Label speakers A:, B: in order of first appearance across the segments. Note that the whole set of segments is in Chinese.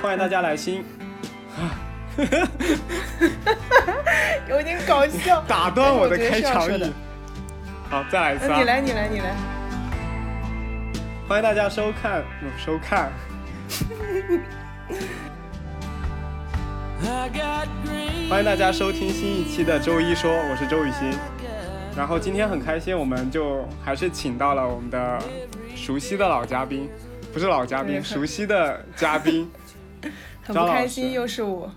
A: 欢迎大家来新，
B: 有点搞笑，
A: 打断我的开场语。好，再来一次啊！
B: 呃你来，你来，你来。
A: 欢迎大家收看，不收看。欢迎大家收听新一期的周一说，我是周雨欣。然后今天很开心，我们就还是请到了我们的熟悉的老嘉宾，不是老嘉宾，熟悉的嘉宾。
B: 很不开心，又是我。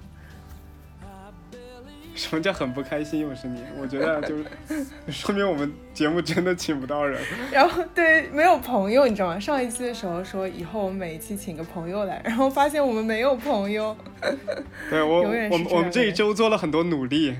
A: 什么叫很不开心？又是你？我觉得就是 说明我们节目真的请不到人。
B: 然后对，没有朋友，你知道吗？上一期的时候说以后我们每一期请个朋友来，然后发现我们没有朋友。
A: 对我，我们我们这一周做了很多努力，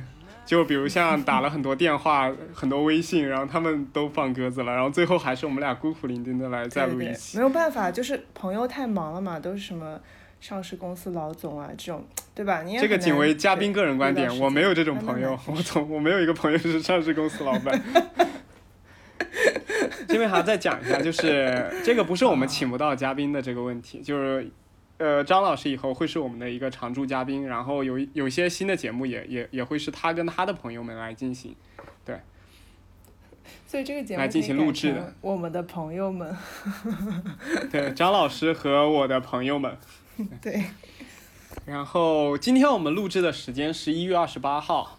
A: 就比如像打了很多电话、很多微信，然后他们都放鸽子了，然后最后还是我们俩孤苦伶仃的来再录一期。
B: 没有办法，就是朋友太忙了嘛，都是什么上市公司老总啊这种，对吧？你也
A: 这个仅为嘉宾个人观点我没有这种朋友我从我没有一个朋友是上市公司老板。这边还要再讲一下，就是这个不是我们请不到嘉宾的这个问题，就是呃张老师以后会是我们的一个常驻嘉宾，然后有有一些新的节目也也也会是他跟他的朋友们来进行。
B: 对 所以这个节目
A: 来进行录制的
B: 我们的朋友们，
A: 对，张老师和我的朋友们。
B: 对，
A: 然后今天我们录制的时间是一月二十八号，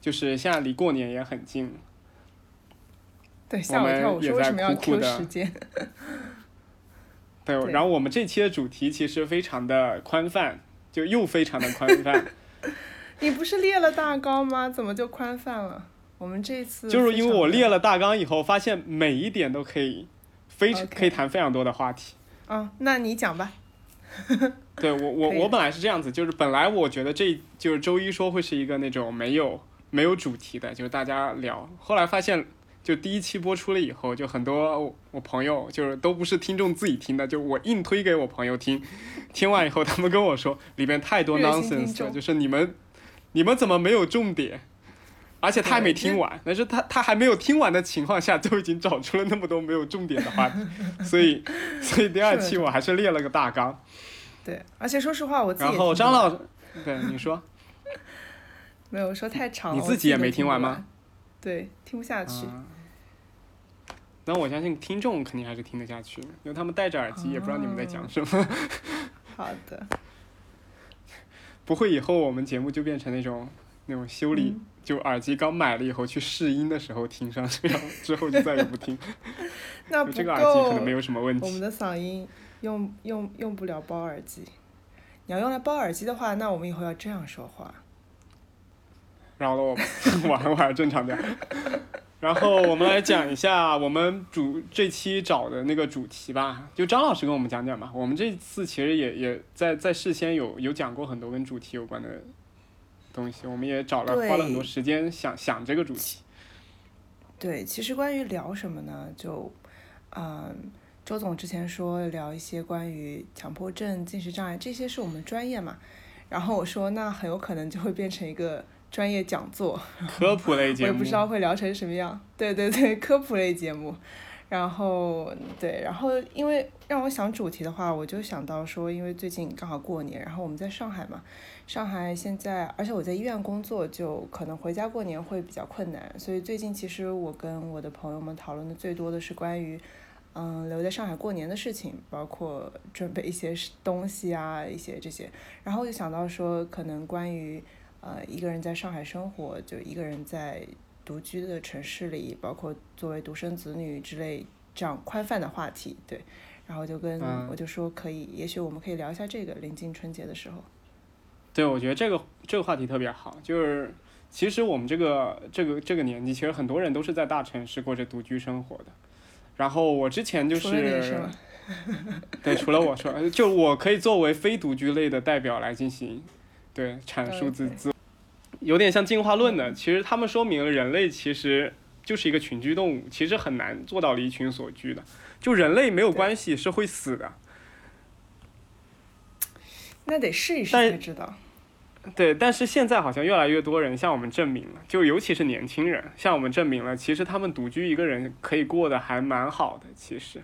A: 就是现在离过年也很近。
B: 对，吓我一跳，我说为什么要时间？
A: 对，然后我们这期的主题其实非常的宽泛，就又非常的宽泛，
B: 你不是列了大纲吗？怎么就宽泛了？我们这次
A: 就是因为我列
B: 了，
A: 大纲以后，发现每一点都可以非
B: OK
A: 可以谈非常多的话题。
B: 嗯，那你讲吧。
A: 对我我我本来是这样子，就是本来我觉得这就是周一说会是一个那种没有没有主题的，就是大家聊。后来发现，就第一期播出了以后，就很多我我朋友就是都不是听众自己听的，就我硬推给我朋友听，听完以后他们跟我说里边太多 nonsense 了，就是你们你们怎么没有重点？而且他还没听完，但是他他还没有听完的情况下，就已经找出了那么多没有重点的话题，所以所以第二期我还是列了个大纲。
B: 对，而且说实话，我自己
A: 然后张老师，对你说，
B: 没有说太长了，
A: 你自己也没听完吗？
B: 对，听不下去。
A: 嗯，那我相信听众肯定还是听得下去，因为他们戴着耳机，也不知道你们在讲什么。
B: 好的，
A: 不会以后我们节目就变成那种那种修理，
B: 嗯
A: 就耳机刚买了以后去试音的时候听上去，然后之后就再也不听。
B: 那不
A: 就这个耳机可
B: 够
A: 能没有什么问题。
B: 我们的嗓音用用用不了包耳机。你要用来包耳机的话，那我们以后要这样说话。
A: 然后我吧，我还我还正常点。然后我们来讲一下我们主这期找的那个主题吧，就张老师跟我们讲讲吧。我们这次其实也也在在事先有有讲过很多跟主题有关的东西，我们也找了花了很多时间想想这个主题。
B: 对，其实关于聊什么呢？就，嗯，周总之前说聊一些关于强迫症、进食障碍，这些是我们专业嘛。然后我说，那很有可能就会变成一个专业讲座，
A: 科普类节目我
B: 也不知，道会聊成什么样。对对对，科普类节目。然后对，然后因为让我想主题的话，我就想到说，因为最近刚好过年，然后我们在上海嘛，上海现在，而且我在医院工作，就可能回家过年会比较困难，所以最近其实我跟我的朋友们讨论的最多的是关于，嗯，留在上海过年的事情，包括准备一些东西啊，一些这些，然后我就想到说，可能关于，呃，一个人在上海生活，就一个人在独居的城市里，包括作为独生子女之类这样宽泛的话题，对，然后就跟、
A: 嗯
B: 我就说可以，也许我们可以聊一下这个，临近春节的时候。
A: 对，我觉得这个这个话题特别好，就是其实我们这个这个这个年纪，其实很多人都是在大城市过着独居生活的。然后我之前就
B: 是？
A: 对，除了我说，就我可以作为非独居类的代表来进行对阐述自自，有点像进化论的。其实他们说明了人类其实就是一个群居动物，其实很难做到离群所居的。就人类没有关系是会死的，
B: 那得试一试才知道。
A: 对，但是现在好像越来越多人向我们证明了，就尤其是年轻人向我们证明了，其实他们独居一个人可以过得还蛮好的。其实，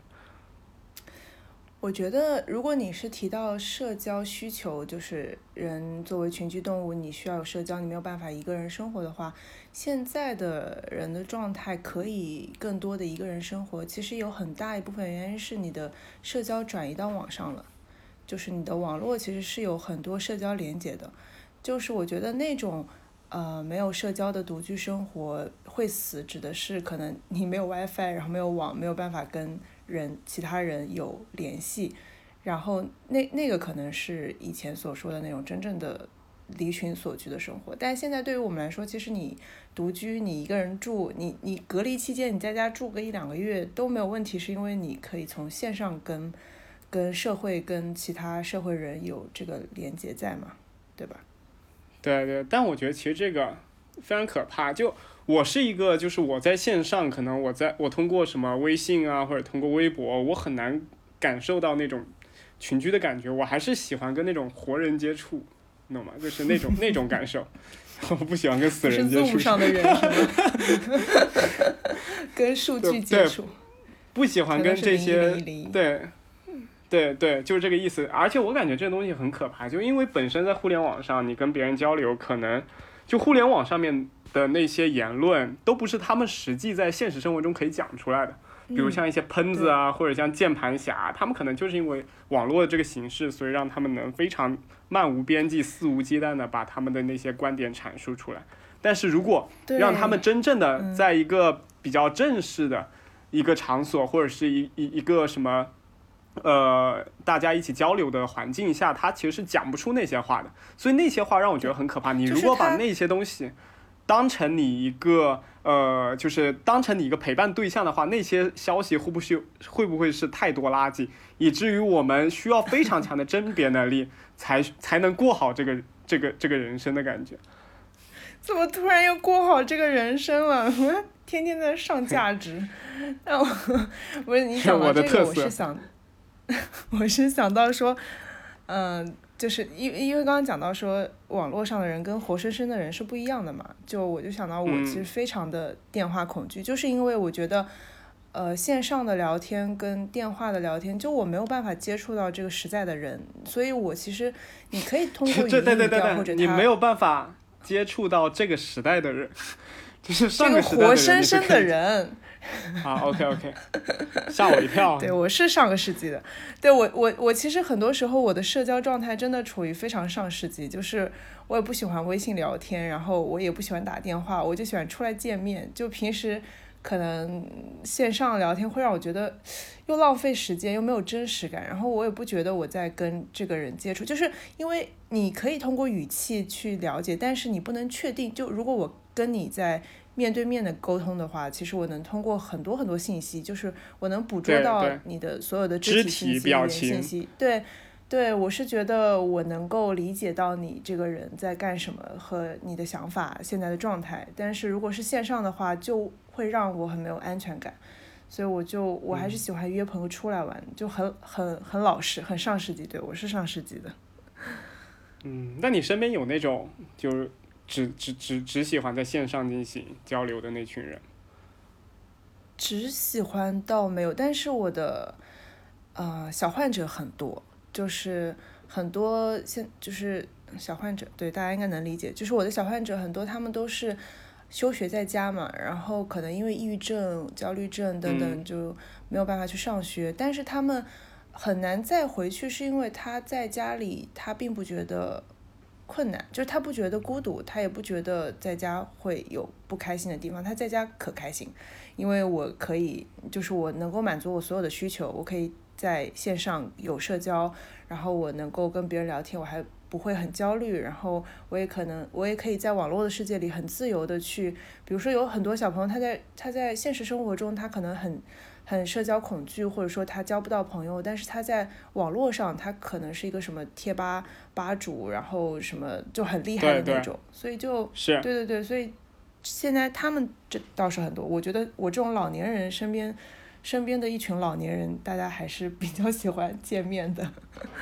B: 我觉得，如果你是提到社交需求，就是人作为群居动物，你需要有社交，你没有办法一个人生活的话，现在的人的状态可以更多的一个人生活。其实有很大一部分原因是你的社交转移到网上了，就是你的网络其实是有很多社交连接的。就是我觉得那种呃没有社交的独居生活会死，指的是可能你没有 WiFi，然后没有网，没有办法跟。人其他人有联系，然后那那个可能是以前所说的那种真正的离群所居的生活，但现在对于我们来说，其实你独居，你一个人住，你你隔离期间你在家住个一两个月都没有问题，是因为你可以从线上跟跟社会跟其他社会人有这个连接在嘛，对吧？
A: 对对，但我觉得其实这个非常可怕，就。我是一个，就是我在线上，可能我在我通过什么微信啊，或者通过微博，我很难感受到那种群居的感觉。我还是喜欢跟那种活人接触，你懂吗？就是那种那种感受。我不喜欢跟死人接触。
B: 上的人是吗？跟数据接触。
A: 不喜欢跟这些。对。对对，就是这个意思。而且我感觉这个东西很可怕，就因为本身在互联网上，你跟别人交流，可能就互联网上面。的那些言论都不是他们实际在现实生活中可以讲出来的，比如像一些喷子啊，或者像键盘侠，他们可能就是因为网络的这个形式，所以让他们能非常漫无边际、肆无忌惮的把他们的那些观点阐述出来。但是如果让他们真正的在一个比较正式的一个场所，或者是一一一个什么，呃，大家一起交流的环境下，他其实是讲不出那些话的。所以那些话让我觉得很可怕。你如果把那些东西。当成你一个呃，就是当成你一个陪伴对象的话，那些消息会不会会不会是太多垃圾，以至于我们需要非常强的甄别能力，才才能过好这个这个这个人生的感觉？
B: 怎么突然又过好这个人生了？天天在上价值，那我 不是你讲到这个，我是想，我是想到说，嗯。就是因因为刚刚讲到说网络上的人跟活生生的人是不一样的嘛，就我就想到我其实非常的电话恐惧，就是因为我觉得，呃，线上的聊天跟电话的聊天，就我没有办法接触到这个实在的人，所以我其实你可以通过 语音
A: 调或者你没有办法接触到这个时代的人，就是上
B: 个活生生的人。
A: 好，OK OK，吓我一跳。
B: 对，我是上个世纪的。对我，我我其实很多时候我的社交状态真的处于非常上世纪，就是我也不喜欢微信聊天，然后我也不喜欢打电话，我就喜欢出来见面。就平时可能线上聊天会让我觉得又浪费时间，又没有真实感，然后我也不觉得我在跟这个人接触，就是因为你可以通过语气去了解，但是你不能确定。就如果我跟你在。面对面的沟通的话，其实我能通过很多很多信息，就是我能捕捉到你的所有的肢体信息、语言信息。对，对我是觉得我能够理解到你这个人在干什么和你的想法、现在的状态。但是如果是线上的话，就会让我很没有安全感，所以我就我还是喜欢约朋友出来玩，就很很很老实、很上世纪。对我是上世纪的。
A: 嗯，那你身边有那种就是？只只只只喜欢在线上进行交流的那群人，
B: 只喜欢倒没有，但是我的呃小患者很多，就是很多现就是小患者，对大家应该能理解，就是我的小患者很多，他们都是休学在家嘛，然后可能因为抑郁症、焦虑症等等就没有办法去上学，但是他们很难再回去，是因为他在家里他并不觉得。困难就是他不觉得孤独，他也不觉得在家会有不开心的地方，他在家可开心，因为我可以，就是我能够满足我所有的需求，我可以在线上有社交，然后我能够跟别人聊天，我还不会很焦虑，然后我也可能，我也可以在网络的世界里很自由的去，比如说有很多小朋友他在他在现实生活中他可能很。很社交恐惧，或者说他交不到朋友，但是他在网络上，他可能是一个什么贴吧吧主，然后什么就很厉害的那种，所以就，
A: 是，
B: 对对对，所以现在他们这倒是很多。我觉得我这种老年人身边，身边的一群老年人，大家还是比较喜欢见面的。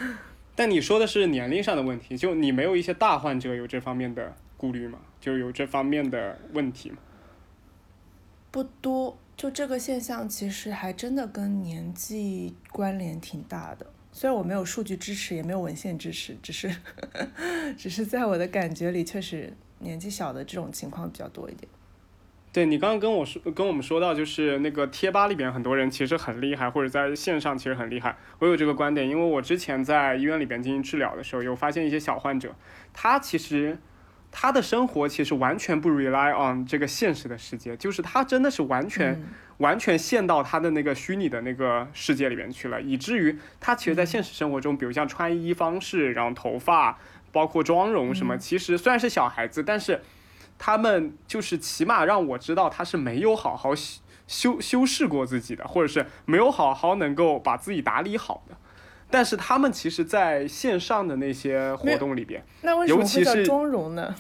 A: 但你说的是年龄上的问题，就你没有一些大患者有这方面的顾虑吗？就有这方面的问题吗？
B: 不多。就这个现象，其实还真的跟年纪关联挺大的。虽然我没有数据支持，也没有文献支持，只是 只是在我的感觉里，确实年纪小的这种情况比较多一点。
A: 对你刚刚跟我说，跟我们说到，就是那个贴吧里边很多人其实很厉害，或者在线上其实很厉害。我有这个观点，因为我之前在医院里边进行治疗的时候，有发现一些小患者，他其实他的生活其实完全不 rely on 这个现实的世界，就是他真的是完全、完全陷到他的那个虚拟的那个世界里面去了，以至于他其实，在现实生活中，比如像穿衣方式，然后头发，包括妆容什么，其实虽然是小孩子，但是。他们就是起码让我知道他是没有好好修修修饰过自己的，或者是没有好好能够把自己打理好的。但是他们其实在线上的那些活动里边，
B: 那为什么会叫妆容呢？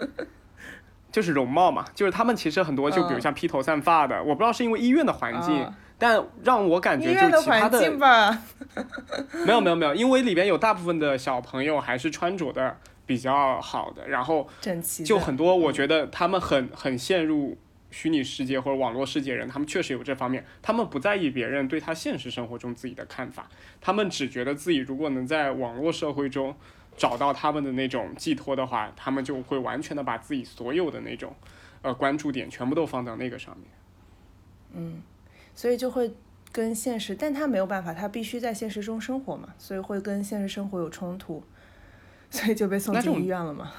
A: 就是容貌嘛，就是他们其实很多，就比如像披头散发的，我不知道是因为医院的环境，但让我感觉就是其他的。没有没有没有，因为里边有大部分的小朋友还是穿着的。比较好的，然后就很多，我觉得他们很很陷入虚拟世界或者网络世界人，他们确实有这方面，他们不在意别人对他现实生活中自己的看法，他们只觉得自己如果能在网络社会中找到他们的那种寄托的话，他们就会完全的把自己所有的那种呃关注点全部都放到那个上面。
B: 嗯，所以就会跟现实，但他没有办法，他必须在现实中生活嘛，所以会跟现实生活有冲突。所以就被送进医院了吗？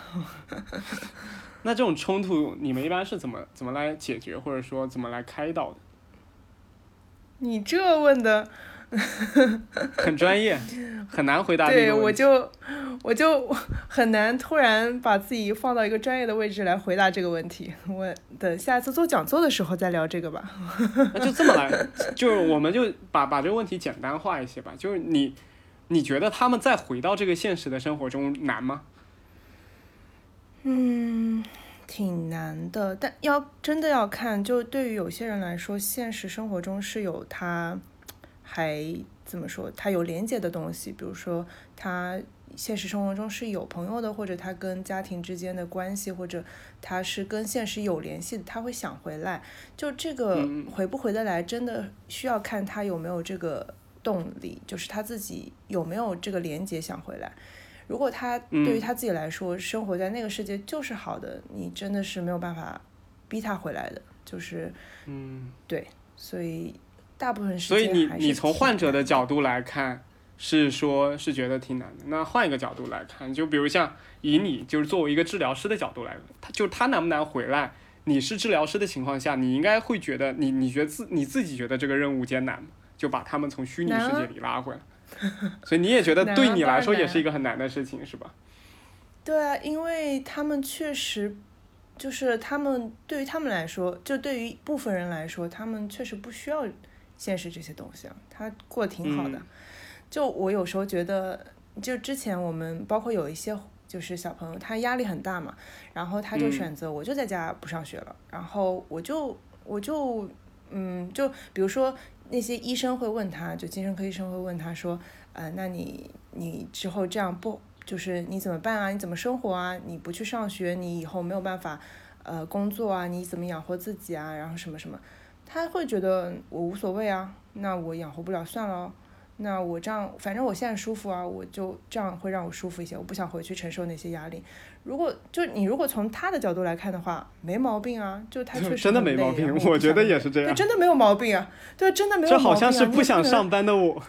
A: 那这种冲突，你们一般是怎么怎么来解决，或者说怎么来开导的？
B: 你这问的
A: 很专业，很难回答。
B: 对，我就我就很难突然把自己放到一个专业的位置来回答这个问题。我等下次做讲座的时候再聊这个吧。
A: 那就这么来，就是我们就把把这个问题简单化一些吧。就是你。你觉得他们再回到这个现实的生活中难吗？
B: 嗯，挺难的，但要真的要看，就对于有些人来说，现实生活中是有他还怎么说，他有连接的东西，比如说他现实生活中是有朋友的，或者他跟家庭之间的关系，或者他是跟现实有联系的，他会想回来。就这个回不回得来，真的需要看他有没有这个。动力就是他自己有没有这个连接想回来。如果他对于他自己来说，生活在那个世界就是好的，你真的是没有办法逼他回来的。就是，
A: 嗯，
B: 对，所以大部分时
A: 间。所以你你从患者的角度来看，是说是觉得挺难的。那换一个角度来看，就比如像以你就是作为一个治疗师的角度来，他就他难不难回来？你是治疗师的情况下，你应该会觉得你你觉得自你自己觉得这个任务艰难吗？就把他们从虚拟世界里拉回来，所以你也觉得对你来说也是一个很难的事情，是吧？
B: 对啊，因为他们确实就是他们对于他们来说，就对于部分人来说，他们确实不需要现实这些东西啊，他过得挺好的。就我有时候觉得，就之前我们包括有一些就是小朋友，他压力很大嘛，然后他就选择我就在家不上学了，然后我就我就嗯，就比如说。那些医生会问他，就精神科医生会问他说，呃，那你你之后这样不，就是你怎么办啊？你怎么生活啊？你不去上学，你以后没有办法，呃，工作啊？你怎么养活自己啊？然后什么什么，他会觉得我无所谓啊，那我养活不了算了。那我这样，反正我现在舒服啊，我就这样会让我舒服一些。我不想回去承受那些压力。如果就你如果从他的角度来看的话，没毛病啊，就他 确实
A: 真的没毛病，我觉得也是这样。
B: 对，真的没有毛病啊，对，真的没有毛病。
A: 这好像是不想上班的我。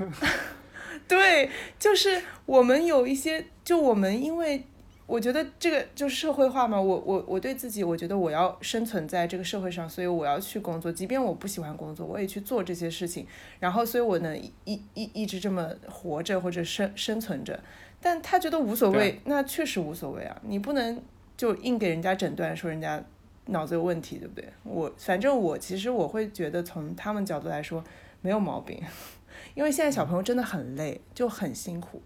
B: 对，就是我们有一些，就我们因为。我觉得这个就社会化嘛，我我我对自己，我觉得我要生存在这个社会上，所以我要去工作，即便我不喜欢工作，我也去做这些事情，然后所以我能一一一直这么活着或者生生存着。但他觉得无所谓，那确实无所谓啊，你不能就硬给人家诊断说人家脑子有问题，对不对？我反正我其实我会觉得从他们角度来说没有毛病，因为现在小朋友真的很累，就很辛苦，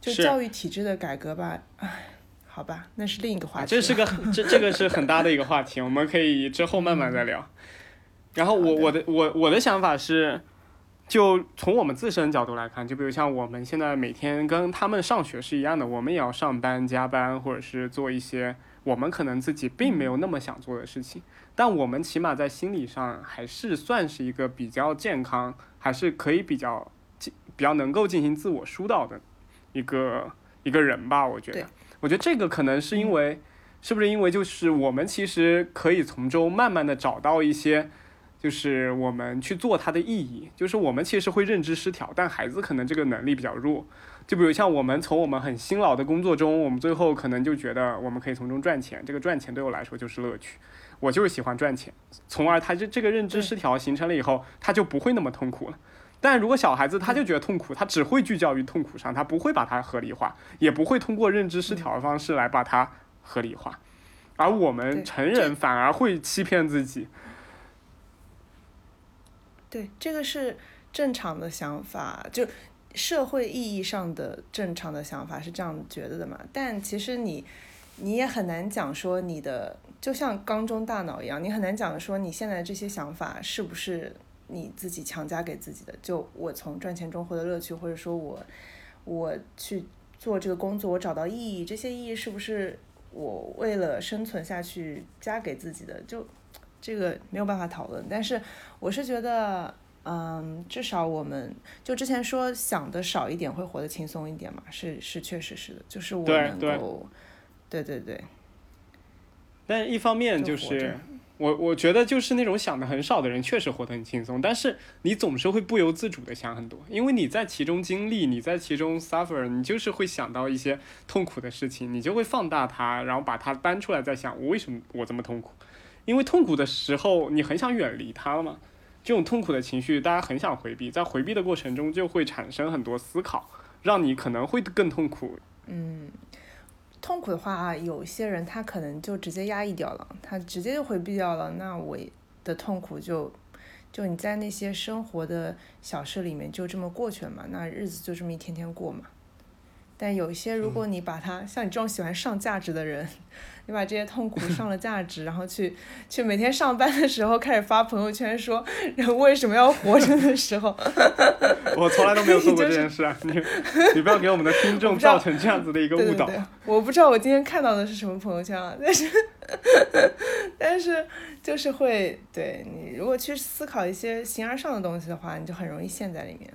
B: 就教育体制的改革吧，唉。好吧，那是另一个话题。
A: 这是个这这个是很大的一个话题，我们可以之后慢慢再聊。然后我我的我我的想法是，就从我们自身角度来看，就比如像我们现在每天跟他们上学是一样的，我们也要上班加班，或者是做一些我们可能自己并没有那么想做的事情，但我们起码在心理上还是算是一个比较健康，还是可以比较比较能够进行自我疏导的一个一个人吧。我觉得，我觉得这个可能是因为，是不是因为就是我们其实可以从中慢慢的找到一些。就是我们去做它的意义，就是我们其实会认知失调，但孩子可能这个能力比较弱。就比如像我们从我们很辛劳的工作中，我们最后可能就觉得我们可以从中赚钱，这个赚钱对我来说就是乐趣，我就是喜欢赚钱，从而他这这个认知失调形成了以后，他就不会那么痛苦了。但如果小孩子他就觉得痛苦，他只会聚焦于痛苦上，他不会把它合理化，也不会通过认知失调的方式来把它合理化，而我们成人反而会欺骗自己。
B: 对，这个是正常的想法，就社会意义上的正常的想法是这样觉得的嘛？但其实你，你也很难讲说你的，就像缸中大脑一样，你很难讲说你现在这些想法是不是你自己强加给自己的？就我从赚钱中获得乐趣，或者说我，我去做这个工作，我找到意义，这些意义是不是我为了生存下去加给自己的？就。这个没有办法讨论，但是我是觉得，嗯，至少我们就之前说想的少一点会活得轻松一点嘛，是是确实是的，就是我能够，对对对。
A: 但一方面就是我我觉得就是那种想的很少的人确实活得很轻松，但是你总是会不由自主的想很多，因为你在其中经历，你在其中 suffer，你就是会想到一些痛苦的事情，你就会放大它，然后把它搬出来再想，我为什么我这么痛苦。因为痛苦的时候，你很想远离它了嘛？这种痛苦的情绪，大家很想回避，在回避的过程中，就会产生很多思考，让你可能会更痛苦。
B: 嗯，痛苦的话，有些人他可能就直接压抑掉了，他直接就回避掉了。那我的痛苦就，就你在那些生活的小事里面就这么过去了嘛？那日子就这么一天天过嘛？但有一些，如果你把它像你这种喜欢上价值的人。你把这些痛苦上了价值，然后去去每天上班的时候开始发朋友圈说人为什么要活着的时候，
A: 我从来都没有做过这件事啊！你你不要给我们的听众造成这样子的一个误导。
B: 我不知道我今天看到的是什么朋友圈啊，但是但是就是会对你如果去思考一些形而上的东西的话，你就很容易陷在里面。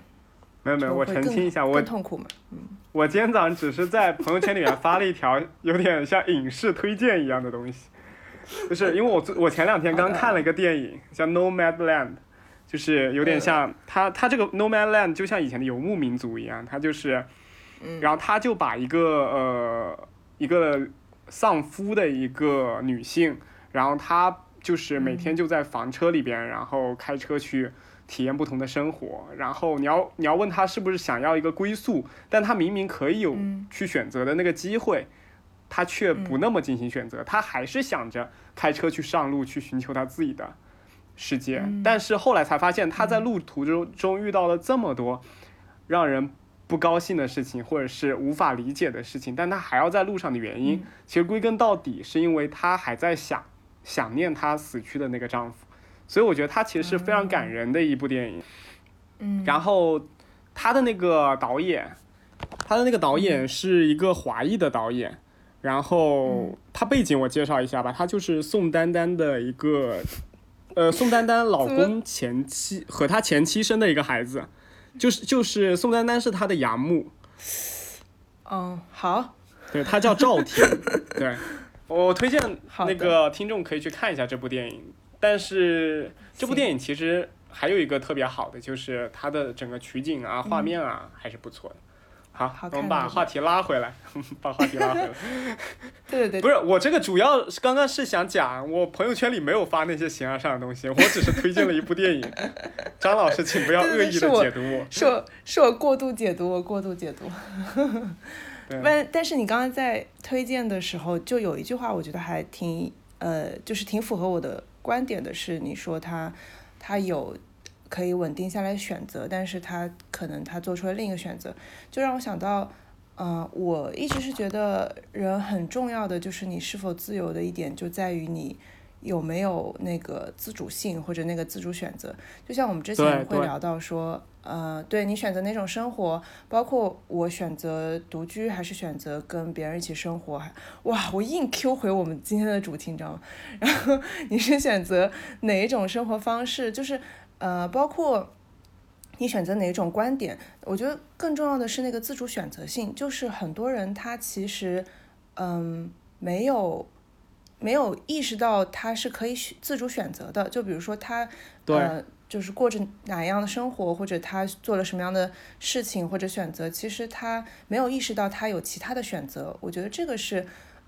A: 没有没有，我澄清一下，我
B: 痛苦嘛，嗯。
A: 我今天早上只是在朋友圈里面发了一条 有点像影视推荐一样的东西，就是因为我我前两天刚看了一个电影叫《Nomad Land》，就是有点像他他这个《Nomad Land》就像以前的游牧民族一样，他就是，然后他就把一个呃一个丧夫的一个女性，然后她就是每天就在房车里边，然后开车去。体验不同的生活，然后你要你要问他是不是想要一个归宿，但他明明可以有去选择的那个机会，他却不那么进行选择，他还是想着开车去上路去寻求他自己的世界。但是后来才发现，他在路途中中遇到了这么多让人不高兴的事情，或者是无法理解的事情，但他还要在路上的原因，其实归根到底是因为他还在想想念他死去的那个丈夫。所以我觉得它其实是非常感人的一部电影，
B: 嗯，
A: 然后他的那个导演，他的那个导演是一个华裔的导演，然后他背景我介绍一下吧，他就是宋丹丹的一个，呃，宋丹丹老公前妻和他前妻生的一个孩子，就是就是宋丹丹是他的养母，
B: 嗯，好，
A: 对他叫赵婷，对。我推荐那个听众可以去看一下这部电影。但是这部电影其实还有一个特别好的，就是它的整个取景啊、画面啊还是不错的。好，我们把话题拉回来，把话题拉回来。
B: 对对对。
A: 不是我这个主要是刚刚是想讲，我朋友圈里没有发那些形而上的东西，我只是推荐了一部电影。张老师，请不要恶意的解读
B: 我。是我是我过度解读，我过度解读。但但是你刚刚在推荐的时候，就有一句话，我觉得还挺呃，就是挺符合我的。观点的是，你说他，他有可以稳定下来选择，但是他可能他做出了另一个选择，就让我想到，嗯，我一直是觉得人很重要的就是你是否自由的一点就在于你有没有那个自主性或者那个自主选择。就像我们之前会聊到说，呃，对你选择哪种生活，包括我选择独居还是选择跟别人一起生活，还哇，我硬 Q 回我们今天的主题，你知道吗？然后你是选择哪一种生活方式，就是呃，包括。你选择哪种观点？我觉得更重要的是那个自主选择性，就是很多人他其实，嗯，没有没有意识到他是可以选自主选择的。就比如说他，
A: 对
B: 呃，就是过着哪样的生活，或者他做了什么样的事情或者选择，其实他没有意识到他有其他的选择。我觉得这个是，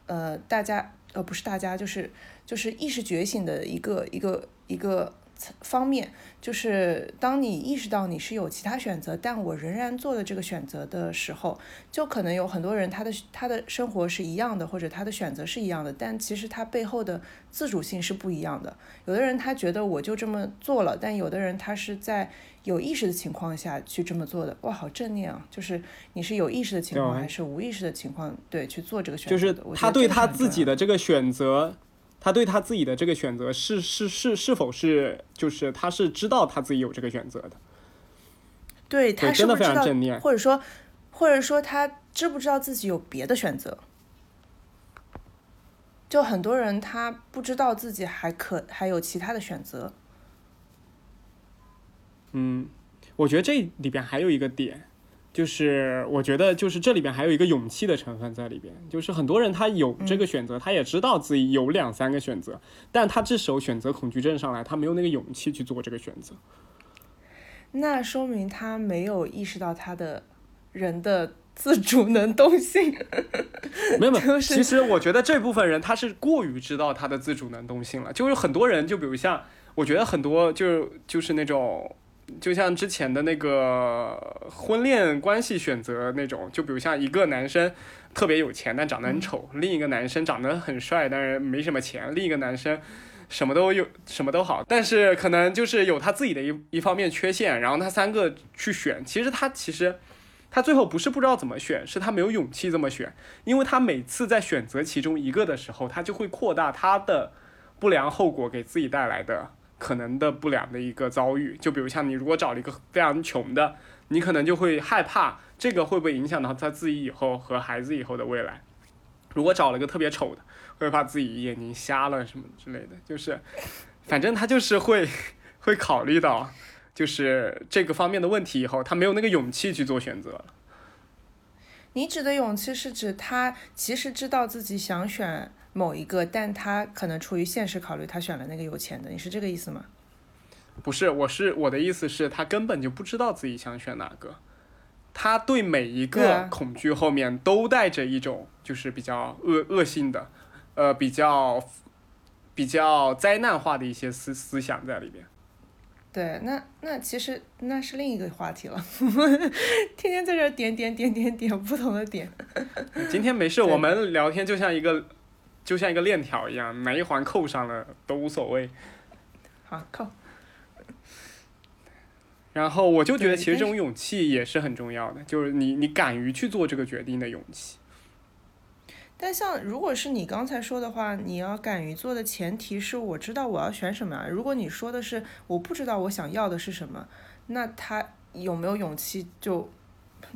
B: 呃，大家呃不是大家，就是就是意识觉醒的一个一个一个层方面。就是当你意识到你是有其他选择，但我仍然做了这个选择的时候，就可能有很多人他的他的生活是一样的，或者他的选择是一样的，但其实他背后的自主性是不一样的。有的人他觉得我就这么做了，但有的人他是在有意识的情况下去这么做的。哇，好正念啊！就是你是有意识的情况还是无意识的情况，对去做这个选择就是
A: 他对他自己的这个选择，他对他自己的这个选择是是是是否是就是他是知道他自己有这个选择的，
B: 对他是
A: 真的非常正念，
B: 或者说或者说他知不知道自己有别的选择？就很多人他不知道自己还可还有其他的选择。
A: 嗯，我觉得这里边还有一个点，就是我觉得就是这里边还有一个勇气的成分在里边，就是很多人他有这个选择，他也知道自己有两三个选择，但他这时候选择恐惧症上来，他没有那个勇气去做这个选择。
B: 那说明他没有意识到他的人的自主能动性。
A: 没有没有，其实我觉得这部分人他是过于知道他的自主能动性了，就是很多人，就比如像我觉得很多就是就是那种。就像之前的那个婚恋关系选择那种，就比如像一个男生特别有钱但长得很丑，另一个男生长得很帅但是没什么钱，另一个男生什么都有什么都好，但是可能就是有他自己的一一方面缺陷，然后他三个去选，其实他其实他最后不是不知道怎么选，是他没有勇气这么选，因为他每次在选择其中一个的时候，他就会扩大他的不良后果给自己带来的可能的不良的一个遭遇。就比如像你如果找了一个非常穷的，你可能就会害怕这个会不会影响到他自己以后和孩子以后的未来。如果找了个特别丑的，会怕自己眼睛瞎了什么之类的，就是反正他就是会会考虑到就是这个方面的问题以后，他没有那个勇气去做选择。
B: 你指的勇气是指他其实知道自己想选某一个，但他可能出于现实考虑，他选了那个有钱的。你是这个意思吗？
A: 不是，我是我的意思是，他根本就不知道自己想选哪个，他对每一个恐惧后面都带着一种就是比较恶恶性的，呃，比较比较灾难化的一些思思想在里边。
B: 对，那那其实那是另一个话题了，天天在这点点点点点不同的点。
A: 今天没事，我们聊天就像一个就像一个链条一样，哪一环扣上了都无所谓。
B: 好，扣。
A: 然后我就觉得，其实这种勇气也是很重要的，就是你你敢于去做这个决定的勇气。
B: 但像如果是你刚才说的话，你要敢于做的前提是我知道我要选什么啊。如果你说的是我不知道我想要的是什么，那他有没有勇气就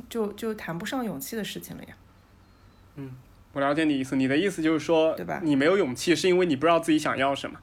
B: 就就谈不上勇气的事情了呀。
A: 我了解你意思，你的意思就是说，
B: 对吧
A: 你没有勇气，是因为你不知道自己想要什么。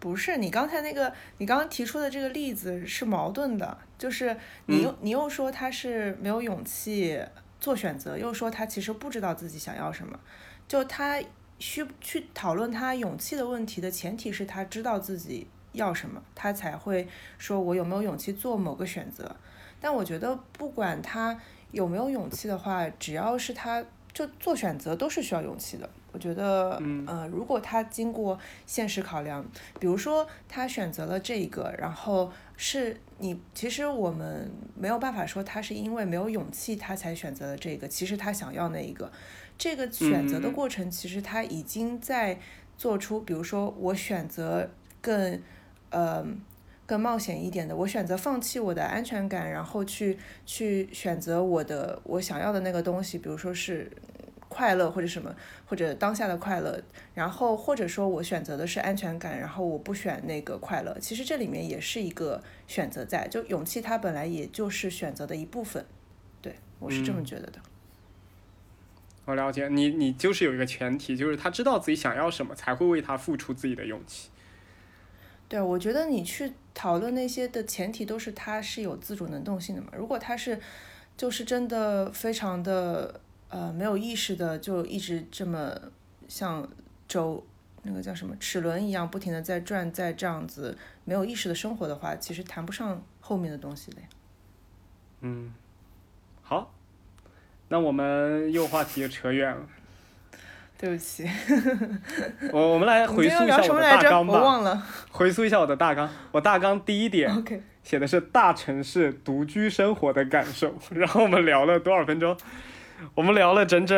B: 不是你刚才那个，你刚刚提出的这个例子是矛盾的，就是你又、你又说他是没有勇气做选择，又说他其实不知道自己想要什么，就他需去讨论他勇气的问题的前提是他知道自己要什么，他才会说我有没有勇气做某个选择。但我觉得不管他有没有勇气的话，只要是他就做选择都是需要勇气的。我觉得，
A: 嗯
B: 呃，如果他经过现实考量，比如说他选择了这个，然后是你，其实我们没有办法说他是因为没有勇气他才选择了这个，其实他想要那一个，这个选择的
A: 嗯
B: 过程，其实他已经在做出，比如说我选择更，呃。更冒险一点的，我选择放弃我的安全感，然后去去选择我的我想要的那个东西，比如说是快乐或者什么，或者当下的快乐，然后或者说我选择的是安全感，然后我不选那个快乐，其实这里面也是一个选择在，就勇气它本来也就是选择的一部分，对我是这么觉得的。
A: 我了解你，你就是有一个前提，就是他知道自己想要什么，才会为他付出自己的勇气。
B: 对，我觉得你去讨论那些的前提都是他是有自主能动性的嘛。如果他是，就是真的非常的呃没有意识的，就一直这么像轴那个叫什么齿轮一样不停的在转，在这样子没有意识的生活的话，其实谈不上后面的东西的。
A: 嗯，好。那我们又话题扯远了，
B: 对不起。
A: 我我们来回溯一下我的大纲吧。
B: 我忘了。
A: 回溯一下我的大纲，我大纲第一点写的是大城市独居生活的感受，然后我们聊了多少分钟？我们聊了整整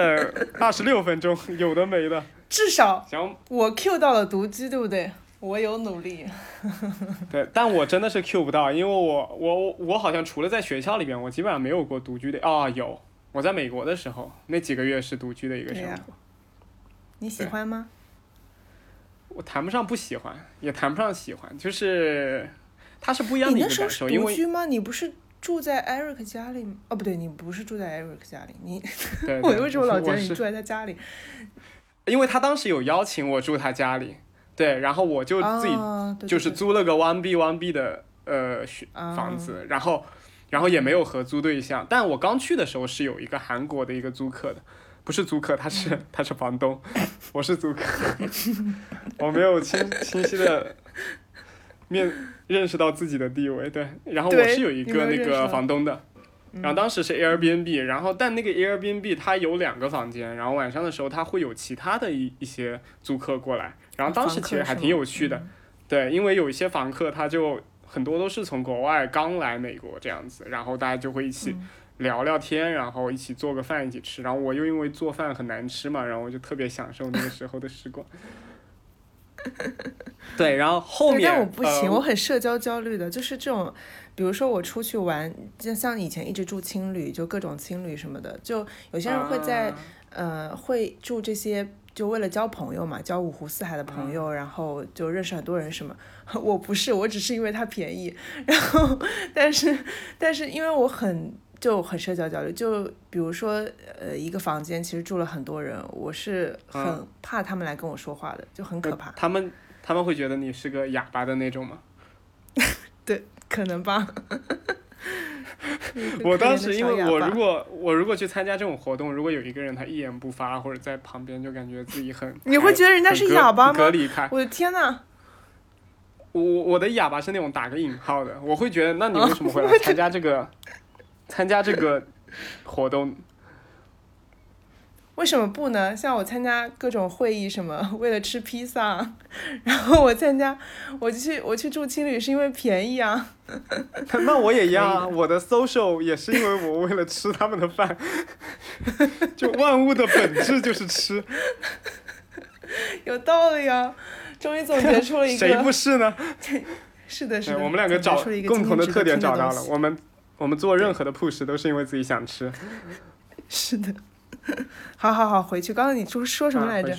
A: 二十六分钟，有的没的。
B: 至少我 Q 到了独居，对不对？我有努力。
A: 对，但我真的是 Q 不到，因为我我我好像除了在学校里边，我基本上没有过独居的啊，有。我在美国的时候，那几个月是独居的一个生活。
B: 你喜欢吗？
A: 我谈不上不喜欢，也谈不上喜欢，就是它是不一样的一个感受。因为
B: 独居吗？你不是住在 Eric 家里吗？哦，不对，你不是住在 Eric 家里。你 我为什么老觉得你住在他家里？
A: 因为他当时有邀请我住他家里，对，然后我就自己就是租了个 One B One B 的呃房子，然后。然后也没有合租对象，但我刚去的时候是有一个韩国的一个租客的，不是租客，他是他是房东，我是租客，我没有清清晰的面认识到自己的地位，对，然后我是有一个那个房东的，然后当时是 Airbnb，然后但那个 Airbnb 它有两个房间，然后晚上的时候它会有其他的一一些租客过来，然后当时其实还挺有趣的，对，因为有一些房客他就。很多都是从国外刚来美国这样子，然后大家就会一起聊聊天，然后一起做个饭一起吃，然后我又因为做饭很难吃嘛，然后我就特别享受那个时候的时光。对，然后后面，
B: 但我不行，我很社交焦虑的，就是这种，比如说我出去玩，就像以前一直住青旅，就各种青旅什么的，就有些人会在呃会住这些。就为了交朋友嘛，交五湖四海的朋友，然后就认识很多人什么。我不是，我只是因为它便宜。然后，但是，但是因为我很就很社交焦虑，就比如说，呃，一个房间其实住了很多人，我是很怕他们来跟我说话的，就很可怕。
A: 他们他们会觉得你是个哑巴的那种吗？
B: 对，可能吧。
A: 我当时因为我如果我如果去参加这种活动，如果有一个人他一言不发或者在旁边，就感觉自己很
B: 你会觉得人家是哑巴吗？
A: 隔离开，
B: 我的天呐！
A: 我我的哑巴是那种打个引号的，我会觉得，那你为什么会来参加这个参加这个活动？
B: 为什么不呢？像我参加各种会议什么，为了吃披萨，然后我参加，我去我去住青旅是因为便宜啊。
A: 那我也一样啊，我的 social 也是因为我为了吃他们的饭。就万物的本质就是吃。
B: 有道理啊，终于总结出了一
A: 个。谁不是呢？
B: 是的，是的。
A: 我们两个找共同的特点找到了，我们我们做任何的 push 都是因为自己想吃。
B: 是的。好好好，回去。刚刚你说说什么来着？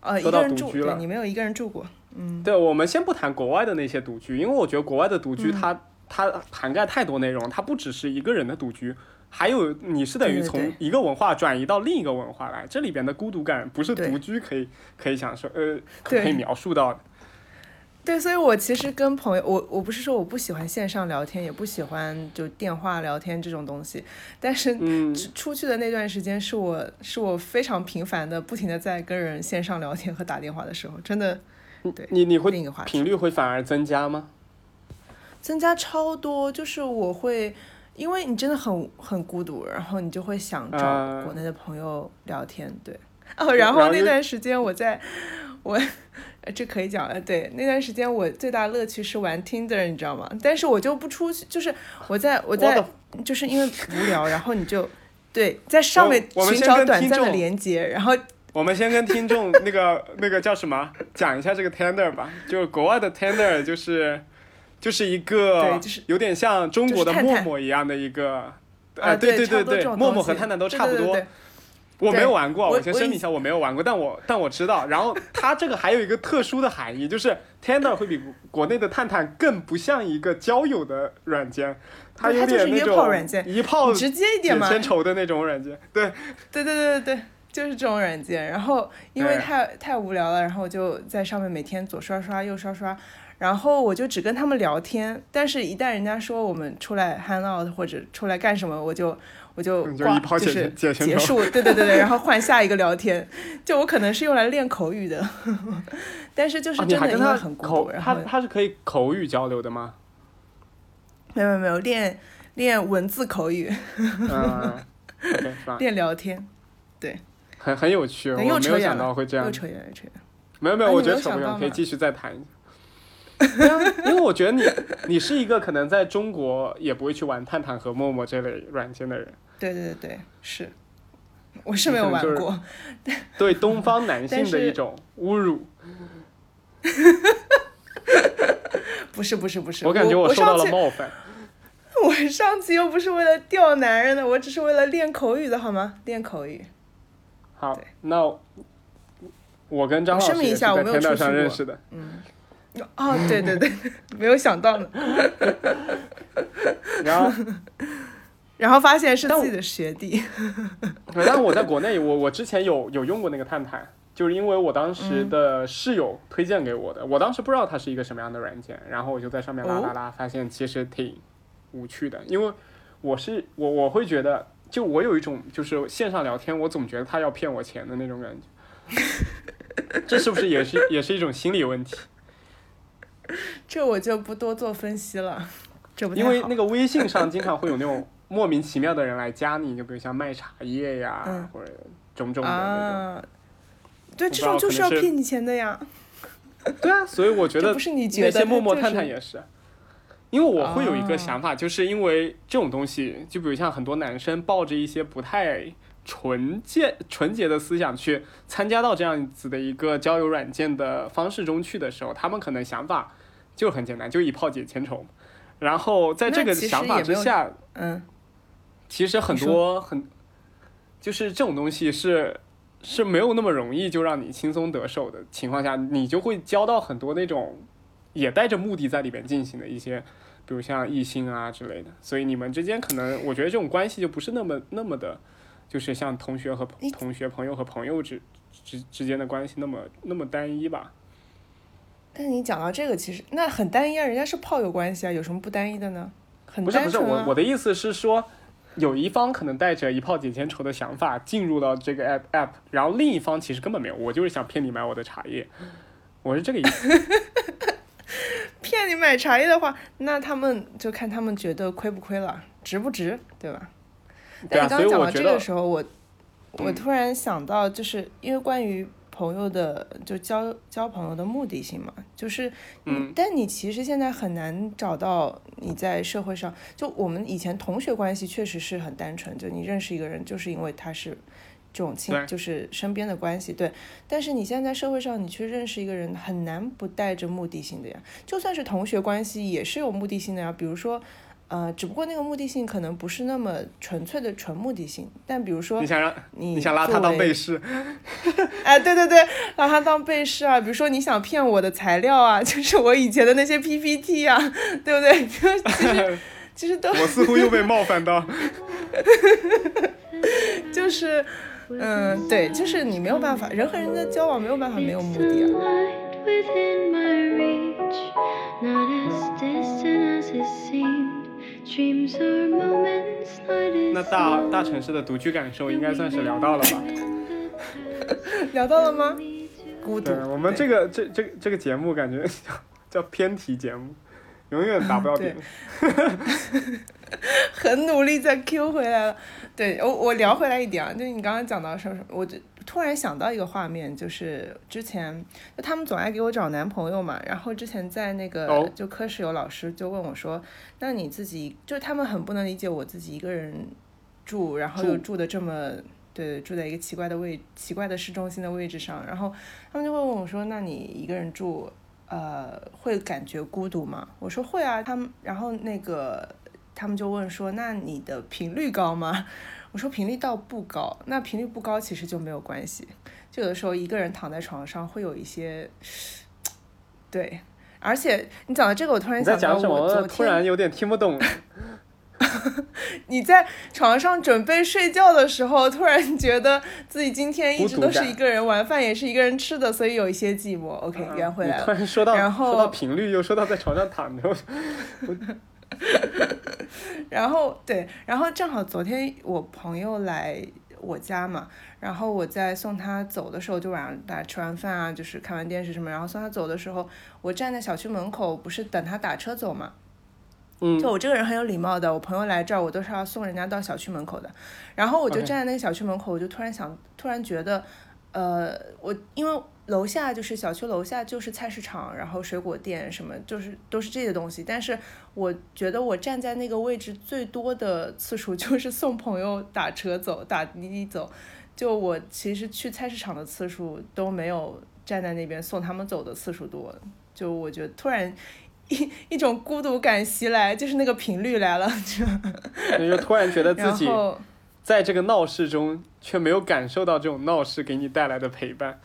B: 呃，一个人住，对你没有一个人住过。嗯，
A: 对，我们先不谈国外的那些独居，因为我觉得国外的独居，它它涵盖太多内容，它不只是一个人的独居，还有你是等于从一个文化转移到另一个文化来，这里边的孤独感不是独居可以可以享受呃可以描述到的。
B: 对，所以我其实跟朋友，我我不是说我不喜欢线上聊天，也不喜欢就电话聊天这种东西，但是出去的那段时间是我是我非常频繁的，不停的在跟人线上聊天和打电话的时候，真的，对，
A: 你你会频率会反而增加吗？
B: 增加超多，就是我会，因为你真的很很孤独，然后你就会想找国内的朋友聊天，对，哦，然后那段时间我在，我。这可以讲了，对，那段时间我最大乐趣是玩 Tinder，你知道吗？但是我就不出去，就是我在我在，就是因为无聊，然后你就对在上面寻找短暂的连接，然后
A: 我们先跟听众那个那个叫什么讲一下这个 Tinder 吧，就是国外的 Tinder 就是就是一个
B: 就是
A: 有点像中国的陌陌一样的一个，
B: 啊
A: 对对对对，陌陌和探探都差不多。我没有玩过，
B: 我
A: 先声明一下，我没有玩过，但我但我知道。然后 它这个还有一个特殊的含义，就是 Tinder 会比国内的探探更不像一个交友的软件，它有点那种一炮
B: 直接一点嘛，
A: 千仇的那种软件。对，
B: 对对对对对，就是这种软件。然后因为太太无聊了，然后我就在上面每天左刷刷右刷刷。然后我就只跟他们聊天，但是，一旦人家说我们出来 hang out 或者出来干什么，我就我就挂，就是结束，对对对对，然后换下一个聊天。就我可能是用来练口语的，但是就是真的因为很孤
A: 独。他他是可以口语交流的吗？
B: 没有没有，练练文字口语，练聊天，对，
A: 很很有趣，我没有想到会这样，
B: 又扯远了，扯远。
A: 没有没有，我觉得扯不远，可以继续再谈。因为我觉得你，你是一个可能在中国也不会去玩探探和陌陌这类软件的人。
B: 对对对是，我是没有玩过。
A: 对东方男性的一种侮辱。
B: 不是不是不是，
A: 我感觉我受到了冒犯。
B: 我上次又不是为了钓男人的，我只是为了练口语的好吗？练口语。
A: 好，那我跟张老师
B: 是在
A: 天道上认识的。
B: 嗯。哦，对对对，没有想到呢。
A: 然后，
B: 然后发现是自己的学弟。
A: 但我在国内，我我之前有有用过那个探探，就是因为我当时的室友推荐给我的，我当时不知道它是一个什么样的软件，然后我就在上面拉拉拉，发现其实挺无趣的，因为我是我我会觉得，就我有一种就是线上聊天，我总觉得他要骗我钱的那种感觉。这是不是也是也是一种心理问题？
B: 这我就不多做分析了，这不
A: 因为那个微信上经常会有那种莫名其妙的人来加你，就比如像卖茶叶呀，或者种种的那种。
B: 对，这种就是要骗你钱的呀。
A: 对啊，所以我觉得
B: 不是你觉得
A: 那些陌陌探探也是，因为我会有一个想法，就是因为这种东西，就比如像很多男生抱着一些不太纯洁、纯洁的思想去参加到这样子的一个交友软件的方式中去的时候，他们可能想法。就很简单，就一炮解千愁，然后在这个想法之下，
B: 嗯，
A: 其实很多很，就是这种东西是是没有那么容易就让你轻松得手的情况下，你就会交到很多那种也带着目的在里边进行的一些，比如像异性啊之类的，所以你们之间可能我觉得这种关系就不是那么那么的，就是像同学和同学、朋友和朋友之之之间的关系那么那么单一吧。
B: 但你讲到这个，其实那很单一啊，人家是炮友关系啊，有什么不单一的呢？很
A: 不是不是我我的意思是说，有一方可能带着一炮解千愁的想法进入到这个 app app，然后另一方其实根本没有，我就是想骗你买我的茶叶，我是这个意思。
B: 骗你买茶叶的话，那他们就看他们觉得亏不亏了，值不值，对吧？但你刚刚讲到这个时候，我我突然想到，就是因为关于。朋友的就交交朋友的目的性嘛，就是，
A: 嗯，
B: 但你其实现在很难找到你在社会上，就我们以前同学关系确实是很单纯，就你认识一个人就是因为他是这种亲，就是身边的关系，对。但是你现在在社会上，你去认识一个人很难不带着目的性的呀，就算是同学关系也是有目的性的呀，比如说。呃，只不过那个目的性可能不是那么纯粹的纯目的性，但比如说
A: 你想让
B: 你
A: 想拉他当背试，
B: 哎，对对对，拉他当背试啊，比如说你想骗我的材料啊，就是我以前的那些 PPT 啊，对不对？就其实 其实都
A: 我似乎又被冒犯到，
B: 就是嗯，对，就是你没有办法，人和人的交往没有办法没有目的啊。
A: 那大大城市的独居感受应该算是聊到了吧？
B: 聊到了吗？孤独。
A: 我们这个这这这个节目感觉 叫偏题节目，永远达不到点。
B: 很努力再 Q 回来了。对我我聊回来一点啊，就你刚刚讲到什么什么，我就。突然想到一个画面，就是之前就他们总爱给我找男朋友嘛，然后之前在那个就科室有老师就问我说，那你自己就他们很不能理解我自己一个人住，然后又住的这么对，住在一个奇怪的位奇怪的市中心的位置上，然后他们就会问我说，那你一个人住，呃，会感觉孤独吗？我说会啊，他们然后那个他们就问说，那你的频率高吗？我说频率倒不高，那频率不高其实就没有关系。就有的时候一个人躺在床上会有一些，对，而且你讲到这个，我突然想到我昨天
A: 突然有点听不懂。
B: 你在床上准备睡觉的时候，突然觉得自己今天一直都是一个人，晚饭也是一个人吃的，所以有一些寂寞。OK，圆回来了。
A: 突然说到，
B: 然后
A: 说到频率，又说到在床上躺着。
B: 然后对，然后正好昨天我朋友来我家嘛，然后我在送他走的时候，就晚上大家吃完饭啊，就是看完电视什么，然后送他走的时候，我站在小区门口，不是等他打车走嘛。就我这个人很有礼貌的，我朋友来这儿，我都是要送人家到小区门口的。然后我就站在那个小区门口，我就突然想，突然觉得，呃，我因为。楼下就是小区楼下就是菜市场，然后水果店什么就是都是这些东西。但是我觉得我站在那个位置最多的次数就是 送朋友打车走、打滴滴走。就我其实去菜市场的次数都没有站在那边送他们走的次数多。就我觉得突然一一种孤独感袭来，就是那个频率来了，
A: 就就突然觉得自己在这个闹市中却没有感受到这种闹市给你带来的陪伴。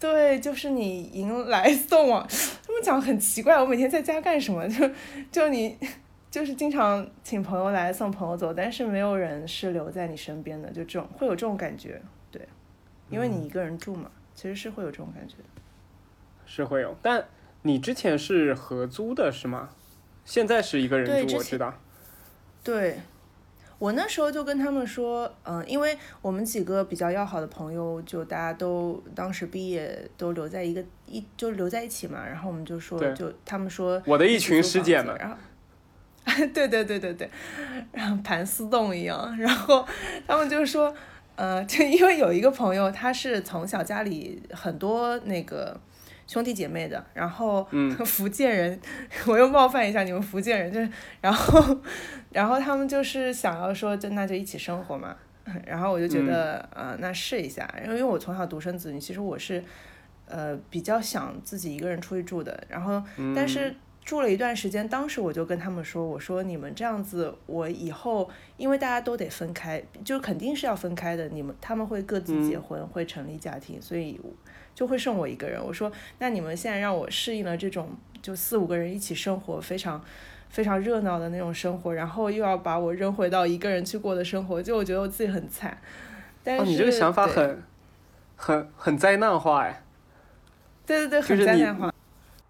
B: 对，就是你迎来送往，他们讲很奇怪，我每天在家干什么？就就你就是经常请朋友来送朋友走，但是没有人是留在你身边的，就这种会有这种感觉，对，因为你一个人住嘛，其实是会有这种感觉。
A: 是会有，但你之前是合租的是吗？现在是一个人住，我知道。
B: 对。我那时候就跟他们说，嗯，因为我们几个比较要好的朋友，就大家都当时毕业都留在一个一就留在一起嘛，然后我们就说，就他们说
A: 我的一群师姐们，
B: 然后，对对对对对，然后盘丝洞一样，然后他们就说，呃，就因为有一个朋友，他是从小家里很多那个。兄弟姐妹的，然后 福建人，我又冒犯一下你们福建人，就是然后，然后他们就是想要说，就那就一起生活嘛，然后我就觉得，呃，那试一下，因为我从小独生子女，其实我是，呃，比较想自己一个人出去住的，然后，但是住了一段时间，当时我就跟他们说，我说你们这样子，我以后因为大家都得分开，就肯定是要分开的，你们他们会各自结婚，会成立家庭，所以。就会剩我一个人。我说，那你们现在让我适应了这种就四五个人一起生活，非常非常热闹的那种生活，然后又要把我扔回到一个人去过的生活，就我觉得我自己很惨。但是
A: 你这个想法很很很灾难化哎。
B: 对对对，很灾难化。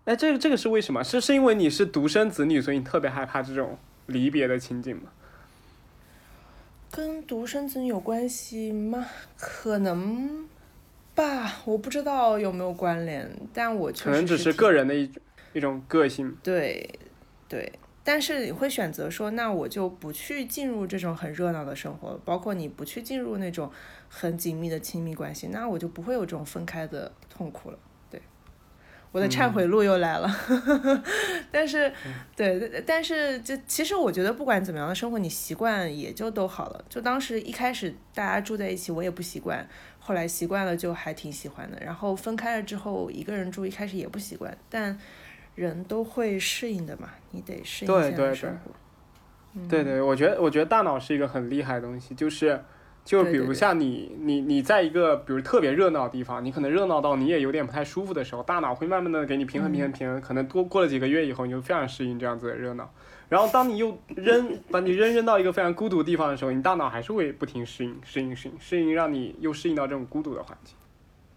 A: 哎，这个这个是为什么？是是因为你是独生子女，所以你特别害怕这种离别的情景吗？
B: 跟独生子女有关系吗？可能。吧，我不知道有没有关联，但我
A: 可能只是个人的一一种个性。
B: 对，对，但是你会选择说，那我就不去进入这种很热闹的生活，包括你不去进入那种很紧密的亲密关系，那我就不会有这种分开的痛苦了。对，我的忏悔录又来了。但是，对，但是就其实我觉得，不管怎么样的生活，你习惯也就都好了。就当时一开始大家住在一起，我也不习惯。后来习惯了就还挺喜欢的，然后分开了之后一个人住，一开始也不习惯，但人都会适应的嘛，你得适应现在生活。
A: 对对，我觉得我觉得大脑是一个很厉害的东西，就是就比如像你你你在一个比如特别热闹的地方，你可能热闹到你也有点不太舒服的时候，大脑会慢慢的给你平衡平衡平衡，可能多过了几个月以后，你就非常适应这样子的热闹。然后，当你又扔把你扔扔到一个非常孤独的地方的时候，你大脑还是会不停适应、适应、适应、适应，让你又适应到这种孤独的环境。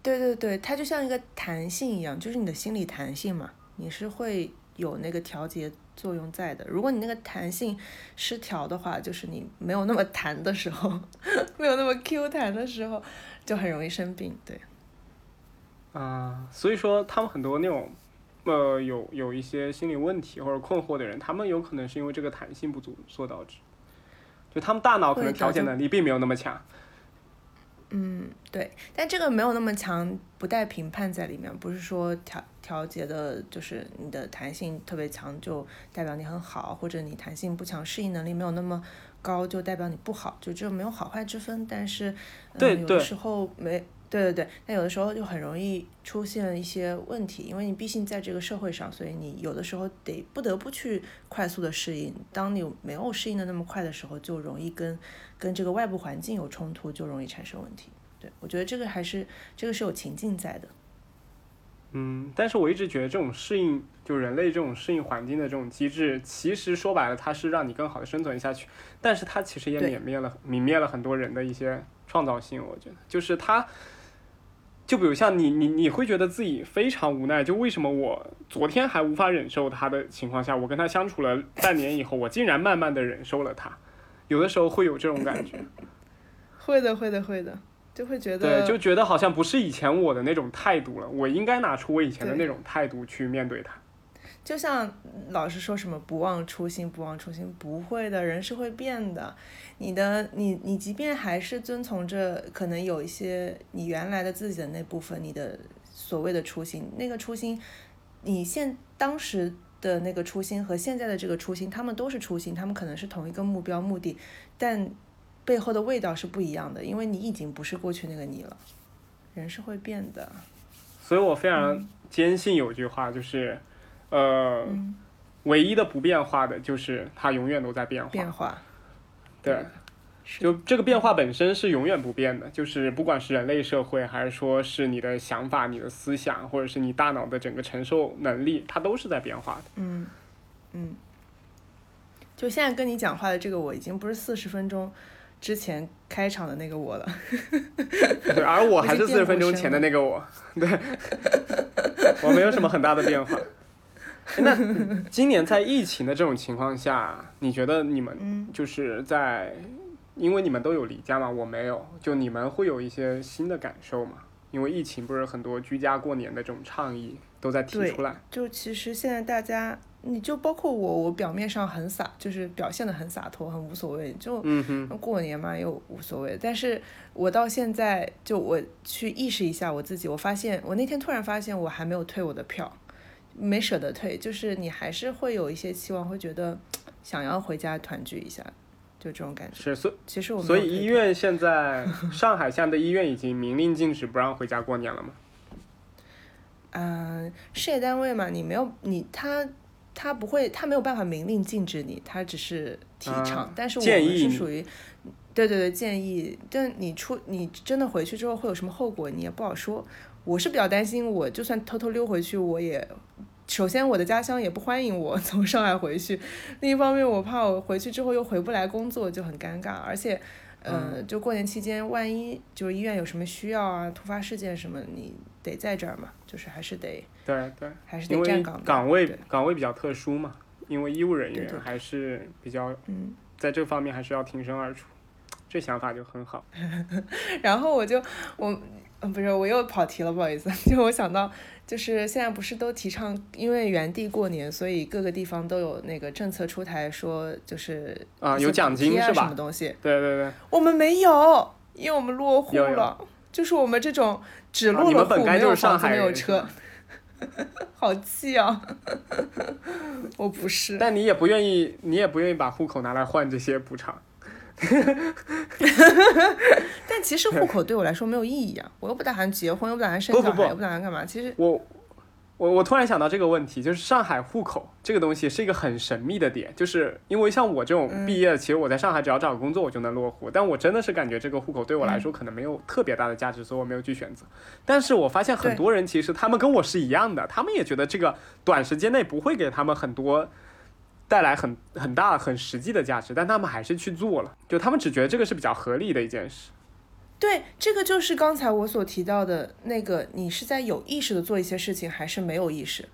B: 对对对，它就像一个弹性一样，就是你的心理弹性嘛，你是会有那个调节作用在的。如果你那个弹性失调的话，就是你没有那么弹的时候，没有那么 Q 弹的时候，就很容易生病。对。
A: 啊，所以说他们很多那种。呃，有有一些心理问题或者困惑的人，他们有可能是因为这个弹性不足所导致，就他们大脑可能调节能力并没有那么强。
B: 嗯，对，但这个没有那么强，不带评判在里面，不是说调调节的，就是你的弹性特别强就代表你很好，或者你弹性不强，适应能力没有那么高就代表你不好，就这没有好坏之分。但是，
A: 对
B: 有的时候没对对对，那有的时候就很容易出现一些问题，因为你毕竟在这个社会上，所以你有的时候得不得不去快速的适应。当你没有适应的那么快的时候，就容易跟跟这个外部环境有冲突，就容易产生问题。对我觉得这个还是这个是有情境在的。
A: 嗯，但是我一直觉得这种适应，就人类这种适应环境的这种机制，其实说白了，它是让你更好的生存下去，但是它其实也泯灭了泯灭了很多人的一些创造性。我觉得，就是它。就比如像你，你你会觉得自己非常无奈，就为什么我昨天还无法忍受他的情况下，我跟他相处了半年以后，我竟然慢慢的忍受了他，有的时候会有这种感觉。
B: 会的，会的，会的，就会觉
A: 得对，就觉得好像不是以前我的那种态度了，我应该拿出我以前的那种态度去面对他。
B: 就像老师说什么不忘初心，不忘初心，不会的人是会变的。你的你你即便还是遵从着，可能有一些你原来的自己的那部分，你的所谓的初心，那个初心，你现当时的那个初心和现在的这个初心，他们都是初心，他们可能是同一个目标目的，但背后的味道是不一样的，因为你已经不是过去那个你了，人是会变的。
A: 所以我非常坚信有句话就是。呃，唯一的不变化的就是它永远都在变化。
B: 变化，
A: 对，就这个变化本身是永远不变的。就是不管是人类社会，还是说是你的想法、你的思想，或者是你大脑的整个承受能力，它都是在变化的。
B: 嗯嗯，就现在跟你讲话的这个我，已经不是四十分钟之前开场的那个我了。
A: 对，而我还是四十分钟前的那个我。对，我没有什么很大的变化。那今年在疫情的这种情况下，你觉得你们就是在，因为你们都有离家嘛，我没有，就你们会有一些新的感受吗？因为疫情不是很多居家过年的这种倡议都在提出来。
B: 就其实现在大家，你就包括我，我表面上很洒，就是表现的很洒脱，很无所谓，就过年嘛又无所谓。但是我到现在就我去意识一下我自己，我发现我那天突然发现我还没有退我的票。没舍得退，就是你还是会有一些期望，会觉得想要回家团聚一下，就这种感觉。
A: 是，所以
B: 其实我们
A: 所以医院现在上海现在的医院已经明令禁止不让回家过年了吗？
B: 嗯，事业单位嘛，你没有你他他不会，他没有办法明令禁止你，他只是提倡，但是我们是属于对对对建议，但你出你真的回去之后会有什么后果，你也不好说。我是比较担心，我就算偷偷溜回去，我也首先我的家乡也不欢迎我 从上海回去，另一方面我怕我回去之后又回不来工作就很尴尬，而且，呃，就过年期间万一就是医院有什么需要啊，突发事件什么，你得在这儿嘛，就是还是得
A: 对对，
B: 还是得站岗
A: 岗位岗位比较特殊嘛，因为医务人员还是比较
B: 嗯，
A: 在这方面还是要挺身而出，这想法就很好。
B: 然后我就我。嗯，不是，我又跑题了，不好意思。就我想到，就是现在不是都提倡，因为原地过年，所以各个地方都有那个政策出台，说就是
A: 啊，有奖金是吧？
B: 什么东西？
A: 对对对。
B: 我们没有，因为我们落户了，就是我们这种只落了户，没有房子，没有车，好气啊！我不是。
A: 但你也不愿意，你也不愿意把户口拿来换这些补偿。
B: 但其实户口对我来说没有意义啊，我又不打算结婚，又不打算生小孩，又不打算干嘛。其实
A: 我我我突然想到这个问题，就是上海户口这个东西是一个很神秘的点，就是因为像我这种毕业，其实我在上海只要找个工作我就能落户，但我真的是感觉这个户口对我来说可能没有特别大的价值，所以我没有去选择。但是我发现很多人其实他们跟我是一样的，他们也觉得这个短时间内不会给他们很多。带来很很大很实际的价值，但他们还是去做了，就他们只觉得这个是比较合理的一件事。
B: 对，这个就是刚才我所提到的那个，你是在有意识的做一些事情，还是没有意识？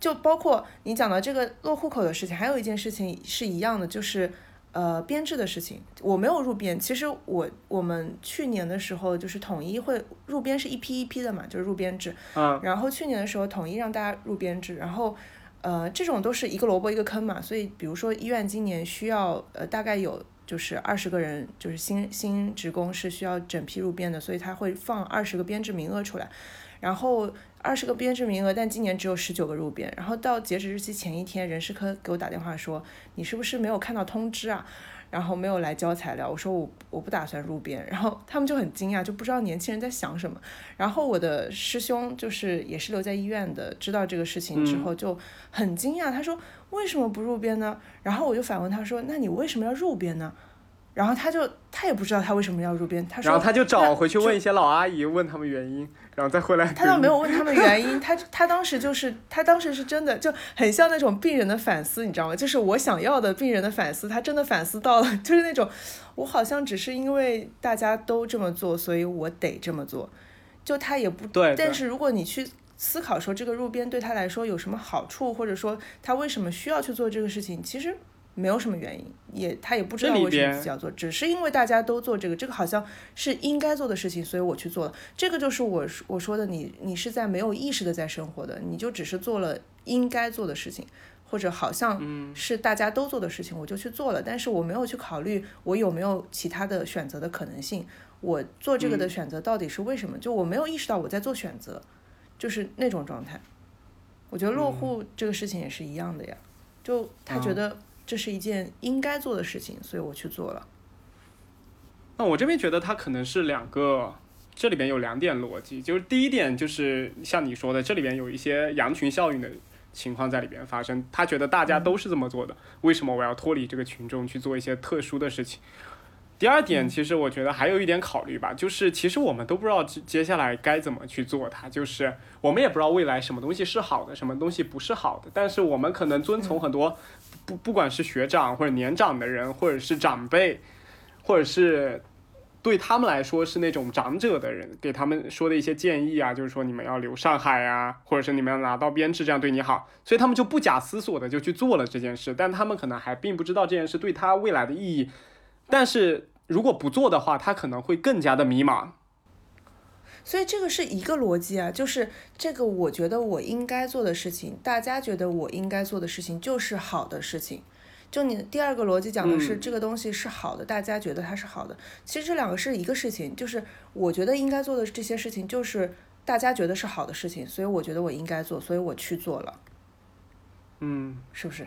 B: 就包括你讲到这个落户口的事情，还有一件事情是一样的，就是呃编制的事情。我没有入编，其实我我们去年的时候就是统一会入编是一批一批的嘛，就是入编制。
A: 嗯。
B: 然后去年的时候统一让大家入编制，然后。呃，这种都是一个萝卜一个坑嘛，所以比如说医院今年需要呃大概有就是二十个人，就是新新职工是需要整批入编的，所以他会放二十个编制名额出来，然后二十个编制名额，但今年只有十九个入编。然后到截止日期前一天，人事科给我打电话说，你是不是没有看到通知啊？然后没有来交材料。我说我我不打算入编。然后他们就很惊讶，就不知道年轻人在想什么。然后我的师兄就是也是留在医院的，知道这个事情之后就很惊讶，他说为什么不入编呢？然后我就反问他说，那你为什么要入编呢？然后他就他也不知道他为什么要入编，他说，
A: 然后他就找回去问一些老阿姨，问他们原因，然后再回来。
B: 他倒没有问他们原因，他他当时就是他当时是真的就很像那种病人的反思，你知道吗？就是我想要的病人的反思，他真的反思到了，就是那种我好像只是因为大家都这么做，所以我得这么做，就他也不
A: 对。
B: 但是如果你去思考说这个入编对他来说有什么好处，或者说他为什么需要去做这个事情，其实。没有什么原因，也他也不知道为什么自己要做，只是因为大家都做这个，这个好像是应该做的事情，所以我去做了。这个就是我我说的，你你是在没有意识的在生活的，你就只是做了应该做的事情，或者好像是大家都做的事情，我就去做了。但是我没有去考虑我有没有其他的选择的可能性，我做这个的选择到底是为什么？就我没有意识到我在做选择，就是那种状态。我觉得落户这个事情也是一样的呀，就他觉得。这是一件应该做的事情，所以我去做了。
A: 那我这边觉得它可能是两个，这里边有两点逻辑，就是第一点就是像你说的，这里边有一些羊群效应的情况在里边发生。他觉得大家都是这么做的，为什么我要脱离这个群众去做一些特殊的事情？第二点，其实我觉得还有一点考虑吧，就是其实我们都不知道接下来该怎么去做它，就是我们也不知道未来什么东西是好的，什么东西不是好的，但是我们可能遵从很多。不，不管是学长或者年长的人，或者是长辈，或者是对他们来说是那种长者的人，给他们说的一些建议啊，就是说你们要留上海啊，或者是你们要拿到编制，这样对你好，所以他们就不假思索的就去做了这件事，但他们可能还并不知道这件事对他未来的意义，但是如果不做的话，他可能会更加的迷茫。
B: 所以这个是一个逻辑啊，就是这个我觉得我应该做的事情，大家觉得我应该做的事情就是好的事情。就你第二个逻辑讲的是这个东西是好的，大家觉得它是好的。其实这两个是一个事情，就是我觉得应该做的这些事情就是大家觉得是好的事情，所以我觉得我应该做，所以我去做了。
A: 嗯，
B: 是不是？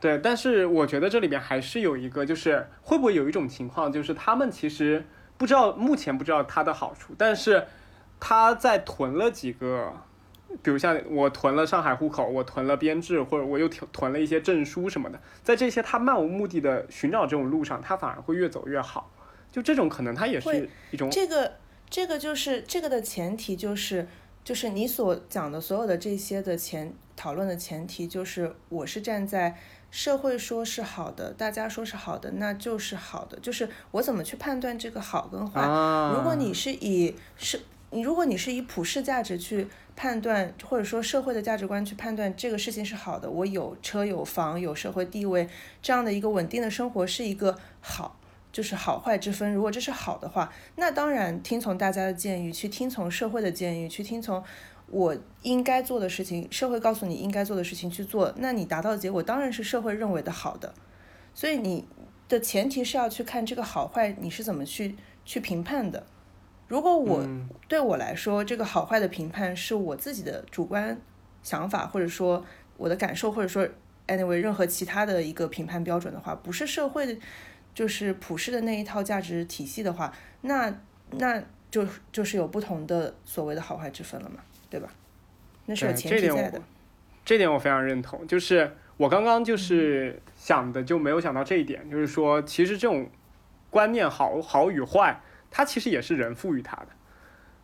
A: 对，但是我觉得这里边还是有一个，就是会不会有一种情况，就是他们其实。不知道目前不知道它的好处，但是它在囤了几个，比如像我囤了上海户口，我囤了编制，或者我又囤囤了一些证书什么的，在这些他漫无目的的寻找这种路上，他反而会越走越好。就这种可能，他也是一种
B: 这个这个就是这个的前提就是就是你所讲的所有的这些的前讨论的前提就是我是站在。社会说是好的，大家说是好的，那就是好的。就是我怎么去判断这个好跟坏？如果你是以是，你如果你是以普世价值去判断，或者说社会的价值观去判断这个事情是好的，我有车有房有社会地位这样的一个稳定的生活是一个好，就是好坏之分。如果这是好的话，那当然听从大家的建议，去听从社会的建议，去听从。我应该做的事情，社会告诉你应该做的事情去做，那你达到的结果当然是社会认为的好的。所以你的前提是要去看这个好坏，你是怎么去去评判的。如果我对我来说，这个好坏的评判是我自己的主观想法，或者说我的感受，或者说 anyway 任何其他的一个评判标准的话，不是社会的，就是普世的那一套价值体系的话，那那就就是有不同的所谓的好坏之分了嘛。对吧？那是有前提在的。
A: 这点我非常认同。就是我刚刚就是想的，就没有想到这一点。就是说，其实这种观念好好与坏，它其实也是人赋予它的。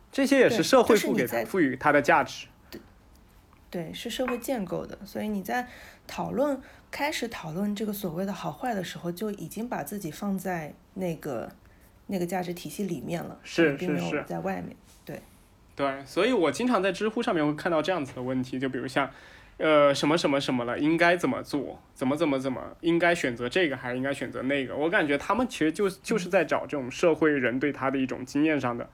A: 这些也是社会赋给赋予它的价值。
B: 对，对，是社会建构的。所以你在讨论开始讨论这个所谓的好坏的时候，就已经把自己放在那个那个价值体系里面了，
A: 是
B: 并没有在外面。
A: 对，所以我经常在知乎上面会看到这样子的问题，就比如像，呃，什么什么什么了，应该怎么做，怎么怎么怎么，应该选择这个还是应该选择那个？我感觉他们其实就就是在找这种社会人对他的一种经验上的，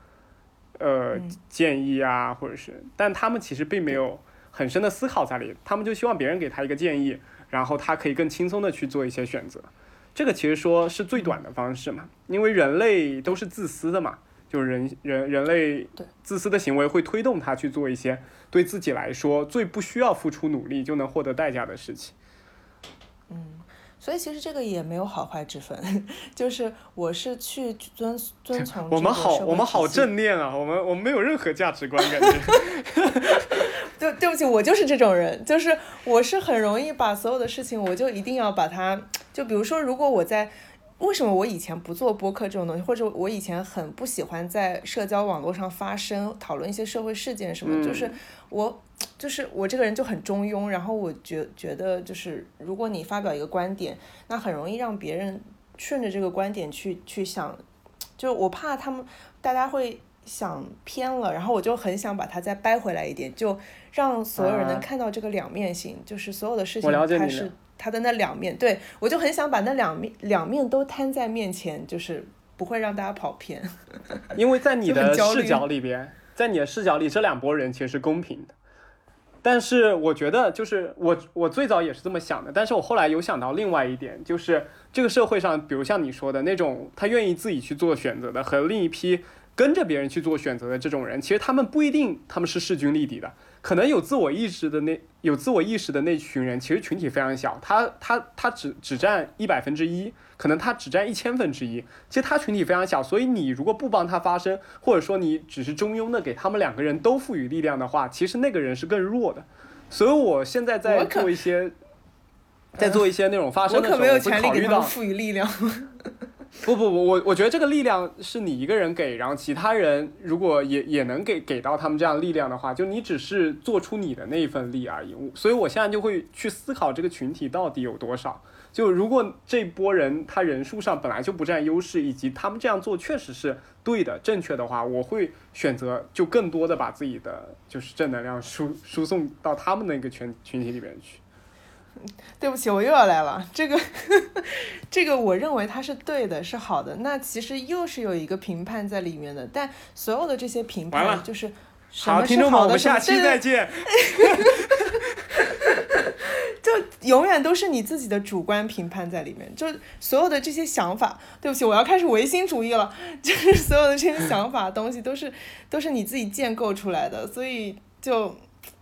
A: 呃，建议啊，或者是，但他们其实并没有很深的思考在里，他们就希望别人给他一个建议，然后他可以更轻松的去做一些选择，这个其实说是最短的方式嘛，因为人类都是自私的嘛。就是人人人类自私的行为会推动他去做一些对自己来说最不需要付出努力就能获得代价的事情。
B: 嗯所以其实这个也没有好坏之分，就是我是去遵遵从
A: 我们好，我们好正念啊！我们我们没有任何价值观，感觉。
B: 对，对不起，我就是这种人，就是我是很容易把所有的事情，我就一定要把它，就比如说，如果我在，为什么我以前不做播客这种东西，或者我以前很不喜欢在社交网络上发声，讨论一些社会事件什么，就是我，就是我这个人就很中庸，然后我觉觉得就是，如果你发表一个观点，那很容易让别人顺着这个观点去去想，就我怕他们大家会想偏了，然后我就很想把它再掰回来一点，就让所有人能
A: 啊。
B: 看到这个两面性，就是所有的事情
A: 我了解你
B: 它是它的那两面，对我就很想把那两面两面都摊在面前，就是不会让大家跑偏。
A: 因为在你的视角里边，在你的视角里，这两拨人其实是公平的。但是我觉得，就是我我最早也是这么想的，但是我后来有想到另外一点，就是这个社会上，比如像你说的那种，他愿意自己去做选择的，和另一批跟着别人去做选择的这种人，其实他们不一定他们是势均力敌的，可能有自我意识的那有自我意识的那群人，其实群体非常小，他他他只只占一百分之一，可能他只占一千分之一，其实他群体非常小，所以你如果不帮他发声，或者说你只是中庸的给他们两个人都赋予力量的话，其实那个人是更弱的。所以我现在在做一些，在做一些那种发声
B: 我
A: 的时候，
B: 可没有权利给他们赋予力量。
A: 不不不，我我觉得这个力量是你一个人给，然后其他人如果也也能给给到他们这样力量的话，就你只是做出你的那一份力而已。所以我现在就会去思考这个群体到底有多少。就如果这波人他人数上本来就不占优势，以及他们这样做确实是对的、正确的话，我会选择就更多的把自己的就是正能量输输送到他们那个群群体里面去。
B: 对不起，我又要来了。这个，这个我认为它是对的，是好的。那其实又是有一个评判在里面的，但所有的这些评判就是什
A: 好，听众们，
B: 好的，
A: 我们下期再见。
B: 就永远都是你自己的主观评判在里面，就所有的这些想法，对不起，我要开始唯心主义了，就是所有的这些想法东西都是都是你自己建构出来的，所以就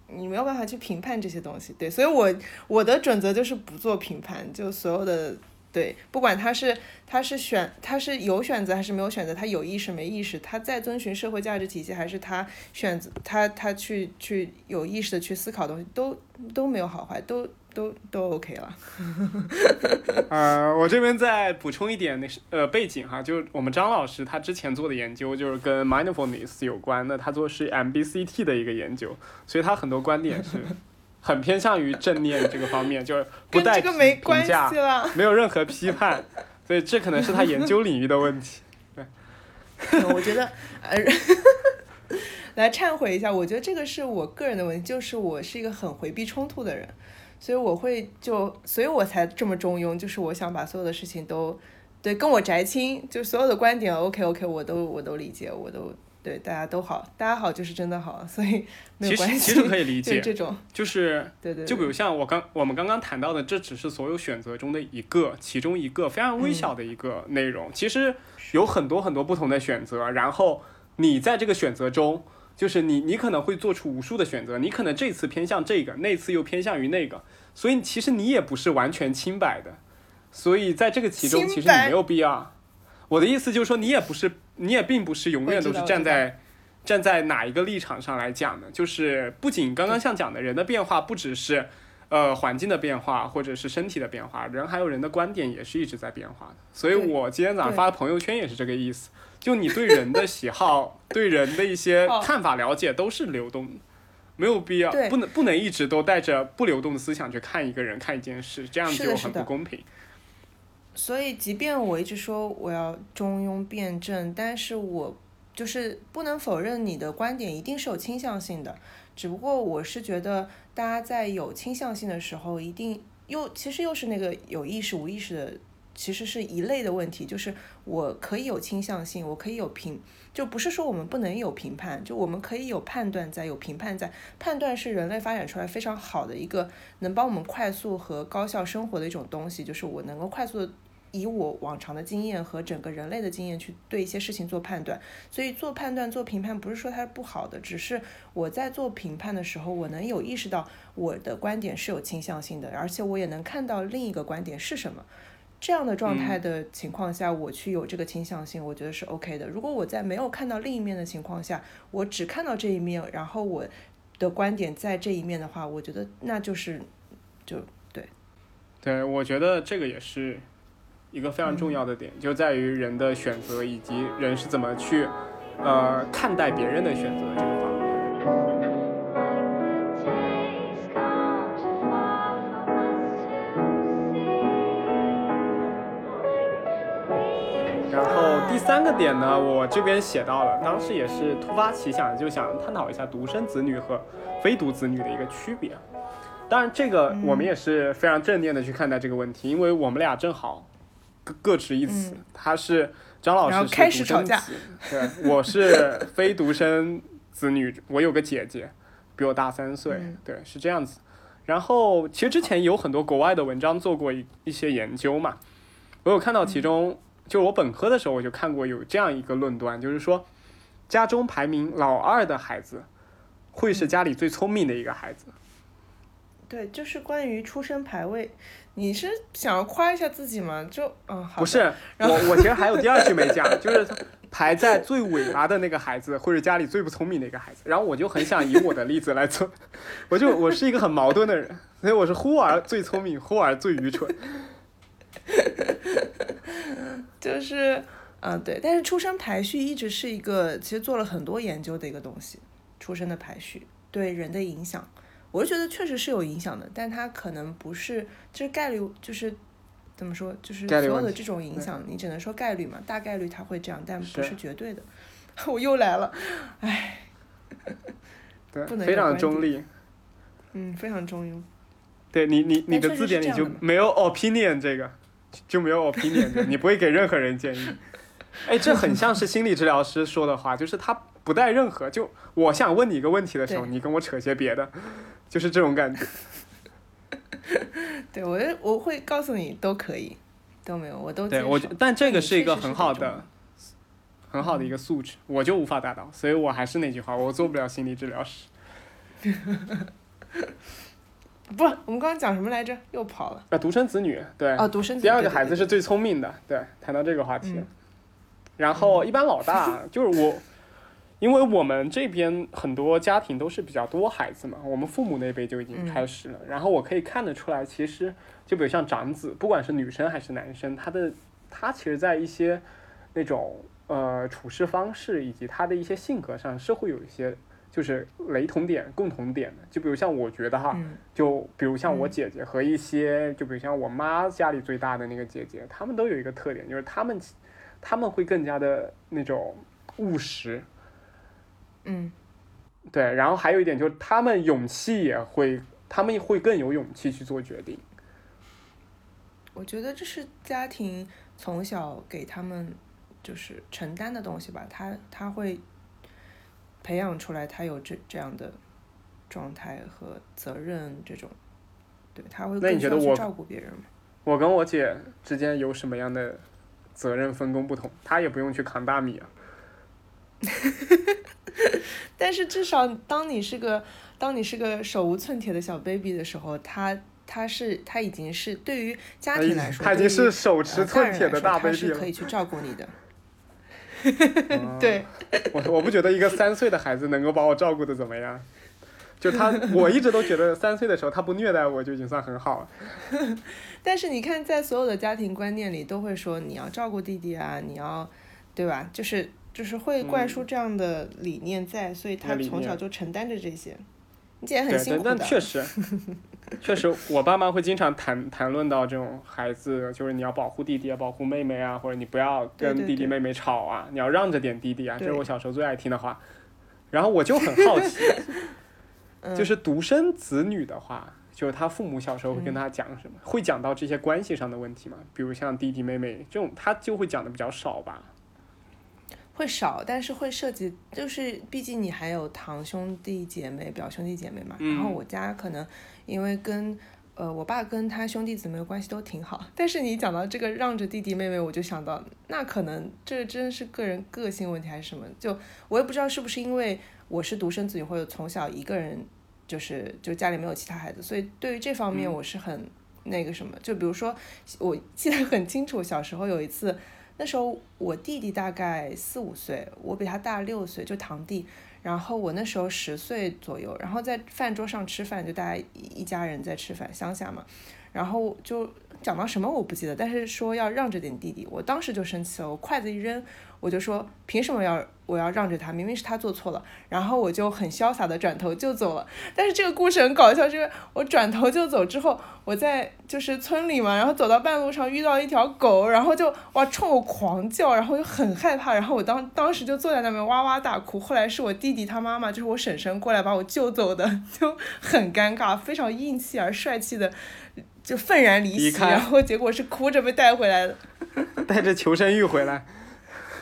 B: 你没有办法去评判这些东西，对，所以我我的准则就是不做评判，就所有的对，不管他是他是选他是有选择还是没有选择，他有意识没意识，他在遵循社会价值体系，还是他选择他他去去有意识的去思考东西，都都没有好坏，都都都 OK 了。
A: 呃，我这边再补充一点那是呃背景哈，就是我们张老师他之前做的研究就是跟 mindfulness 有关的，他做的是 MBCT 的一个研究，所以他很多观点是很偏向于正念这个方面，就是不带
B: 这个没
A: 评
B: 关系
A: 价，
B: 啦。
A: 没有任何批判，所以这可能是他研究领域的问题。
B: 对 我觉得，呃，来忏悔一下，我觉得这个是我个人的问题，就是我是一个很回避冲突的人，所以我会就，所以我才这么中庸，就是我想把所有的事情都，对，跟我宅亲，就所有的观点，OK OK，我都我都理解，我都对大家都好，大家好就是真的好，所以没关系，
A: 实其实可以理解，
B: 就是这种，
A: 就是
B: 对对，
A: 就比如像我刚我们刚刚谈到的，这只是所有选择中的一个，其中一个非常微小的一个内容。其实有很多很多不同的选择，然后你在这个选择中，就是你你可能会做出无数的选择，你可能这次偏向这个，那次又偏向于那个，所以其实你也不是完全清白的。所以在这个其中，其实你没有必要。我的意思就是说，你也不是，你也并不是永远都是站在站在哪一个立场上来讲的。就是不仅刚刚像讲的人的变化，不只是呃环境的变化，或者是身体的变化，人还有人的观点也是一直在变化的。所以我今天早上发的朋友圈也是这个意思。就你对人的喜好、对人的一些
B: 哦
A: 看法了解都是流动的，没有必要不能不能一直都带着不流动的思想去看一个人、看一件事，这样就很不公平。
B: 所以，即便我一直说我要中庸辩证，但是我就是不能否认你的观点一定是有倾向性的。只不过我是觉得，大家在有倾向性的时候，一定又其实又是那个有意识无意识的，其实是一类的问题。就是我可以有倾向性，我可以有评，就不是说我们不能有评判，就我们可以有判断在，有评判在。判断是人类发展出来非常好的一个能帮我们快速和高效生活的一种东西，就是我能够快速的。以我往常的经验和整个人类的经验去对一些事情做判断，所以做判断、做评判不是说它是不好的，只是我在做评判的时候，我能有意识到我的观点是有倾向性的，而且我也能看到另一个观点是什么。这样的状态的情况下，我去有这个倾向性，我觉得是 OK 的。如果我在没有看到另一面的情况下，我只看到这一面，然后我的观点在这一面的话，我觉得那就是就对。
A: 对，我觉得这个也是一个非常重要的点，就在于人的选择以及人是怎么去呃看待别人的选择这个方面。然后第三个点呢，我这边写到了，当时也是突发奇想，就想探讨一下独生子女和非独子女的一个区别。当然，这个我们也是非常正面的去看待这个问题，因为我们俩正好各各执一词。他是张老师是
B: 开始吵架，
A: 对，我是 非独生子女，我有个姐姐，比我大三岁，对，是这样子。然后其实之前有很多国外的文章做过一一些研究嘛，我有看到其中，就我本科的时候我就看过有这样一个论断，就是说家中排名老二的孩子会是家里最聪明的一个孩子。
B: 对，就是关于出生排位，你是想要夸一下自己吗？就嗯，好。
A: 不是，我我其实还有第二句没讲，就是排在最尾巴的那个孩子，或者家里最不聪明的一个孩子。然后我就很想以我的例子来做，我就我是一个很矛盾的人，所以我是忽而最聪明，忽而最愚蠢。
B: 就是嗯，对，但是出生排序一直是一个其实做了很多研究的一个东西，出生的排序对人的影响。我就觉得确实是有影响的，但它可能不是，就是概率，就是怎么说，就是所有的这种影响，你只能说概率嘛，大概率它会这样，但不是绝对的。我又来了，唉，
A: 对，
B: 不能
A: 非常中立，
B: 嗯，非常中庸。
A: 对你，你你的字典里就没有 opinion 这个，就没有 opinion，你不会给任何人建议。哎，这很像是心理治疗师说的话，就是他不带任何，就我想问你一个问题的时候，你跟我扯些别的。就是这种感觉，
B: 对我我会告诉你都可以，都没有我都
A: 对我，但这个是一个很好的，很好的一个素质，我就无法达到，所以我还是那句话，我做不了心理治疗师。
B: 不，我们刚刚讲什么来着？又跑了。
A: 啊，独生子女，对。
B: 哦，独生。
A: 第二个孩子是最聪明的，对，谈到这个话题。然后一般老大就是我。因为我们这边很多家庭都是比较多孩子嘛，我们父母那辈就已经开始了。然后我可以看得出来，其实就比如像长子，不管是女生还是男生，他的他其实，在一些那种呃处事方式以及他的一些性格上，是会有一些就是雷同点、共同点的。就比如像我觉得哈，就比如像我姐姐和一些，就比如像我妈家里最大的那个姐姐，他们都有一个特点，就是他们他们会更加的那种务实。
B: 嗯，
A: 对，然后还有一点就是，他们勇气也会，他们会更有勇气去做决定。
B: 我觉得这是家庭从小给他们就是承担的东西吧，他他会培养出来，他有这这样的状态和责任这种，对他会更需要去照顾别人吗？
A: 我跟我姐之间有什么样的责任分工不同？她也不用去扛大米啊。
B: 但是至少，当你是个当你是个手无寸铁的小 baby 的时候，他他是他已经是对于家庭来说，
A: 他已经是手持寸铁的大 baby
B: 了，是可以去照顾你的。对，
A: 我我不觉得一个三岁的孩子能够把我照顾的怎么样，就他，我一直都觉得三岁的时候他不虐待我就已经算很好了。
B: 但是你看，在所有的家庭观念里，都会说你要照顾弟弟啊，你要，对吧？就是。就是会灌输这样的理念在，所以他从小就承担着这些。你姐很辛苦
A: 的。确实，确实，我爸妈会经常谈谈论到这种孩子，就是你要保护弟弟啊，保护妹妹啊，或者你不要跟弟弟妹妹吵啊，你要让着点弟弟啊，这是我小时候最爱听的话。然后我就很好奇，就是独生子女的话，就是他父母小时候会跟他讲什么？会讲到这些关系上的问题吗？比如像弟弟妹妹这种，他就会讲的比较少吧。
B: 会少，但是会涉及，就是毕竟你还有堂兄弟姐妹、表兄弟姐妹嘛。然后我家可能因为跟呃，我爸跟他兄弟姊妹关系都挺好。但是你讲到这个让着弟弟妹妹，我就想到，那可能这真是个人个性问题还是什么？就我也不知道是不是因为我是独生子女，或者从小一个人，就是就家里没有其他孩子，所以对于这方面我是很那个什么。就比如说，我记得很清楚，小时候有一次，那时候我弟弟大概四五岁，我比他大六岁，就堂弟。然后我那时候十岁左右，然后在饭桌上吃饭，就大家一家人在吃饭，乡下嘛，然后就讲到什么我不记得，但是说要让着点弟弟，我当时就生气了，我筷子一扔。我就说凭什么要我要让着他？明明是他做错了，然后我就很潇洒的转头就走了。但是这个故事很搞笑，就是我转头就走之后，我在就是村里嘛，然后走到半路上遇到一条狗，然后就哇冲我狂叫，然后就很害怕，然后我当当时就坐在那边哇哇大哭。后来是我弟弟他妈妈，就是我婶婶过来把我救走的，就很尴尬，非常硬气而帅气的就愤然离席，然后结果是哭着被带回来的，
A: 带着求生欲回来。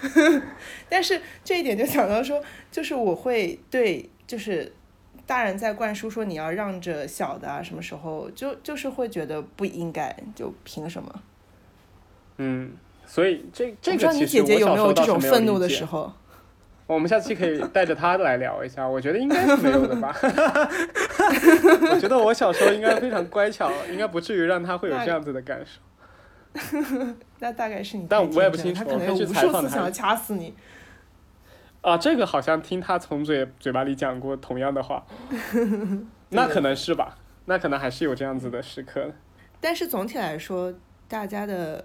B: 但是这一点就想到说，就是我会对，就是大人在灌输说你要让着小的啊，什么时候就就是会觉得不应该，就凭什么？
A: 嗯，所以这这
B: 个
A: 其
B: 实我小时候
A: 倒
B: 是愤怒的时候。
A: 我们下期可以带着他来聊一下，我觉得应该是没有的吧。我觉得我小时候应该非常乖巧，应该不至于让他会有这样子的感受。
B: 那大概是你，
A: 但我也不清楚，
B: 他可能有无数次想要掐死你。
A: 啊，这个好像听他从嘴嘴巴里讲过同样的话，那可能是吧？那可能还是有这样子的时刻。
B: 但是总体来说，大家的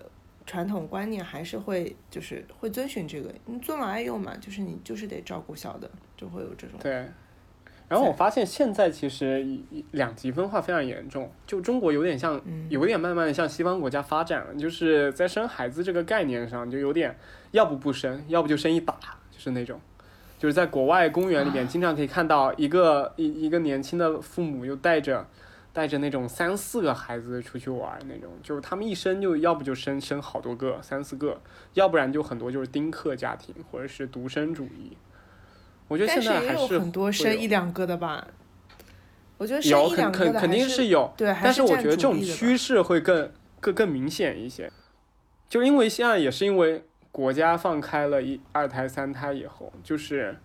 B: 传统观念还是会就是会遵循这个，你尊老爱幼嘛，就是你就是得照顾小的，就会有这种。
A: 对。然后我发现现在其实两极分化非常严重，就中国有点像，有点慢慢的向西方国家发展了，就是在生孩子这个概念上就有点，要不不生，要不就生一打，就是那种，就是在国外公园里面经常可以看到一个一一个年轻的父母又带着带着那种三四个孩子出去玩那种，就是他们一生就要不就生生好多个三四个，要不然就很多就是丁克家庭或者是独生主义。我觉得现在还
B: 是很多生一两个的吧。我觉得生一两个
A: 的肯定
B: 是
A: 有，
B: 对，
A: 但是我觉得这种趋势会更更更明显一些。就因为现在也是因为国家放开了一二胎三胎以后，就是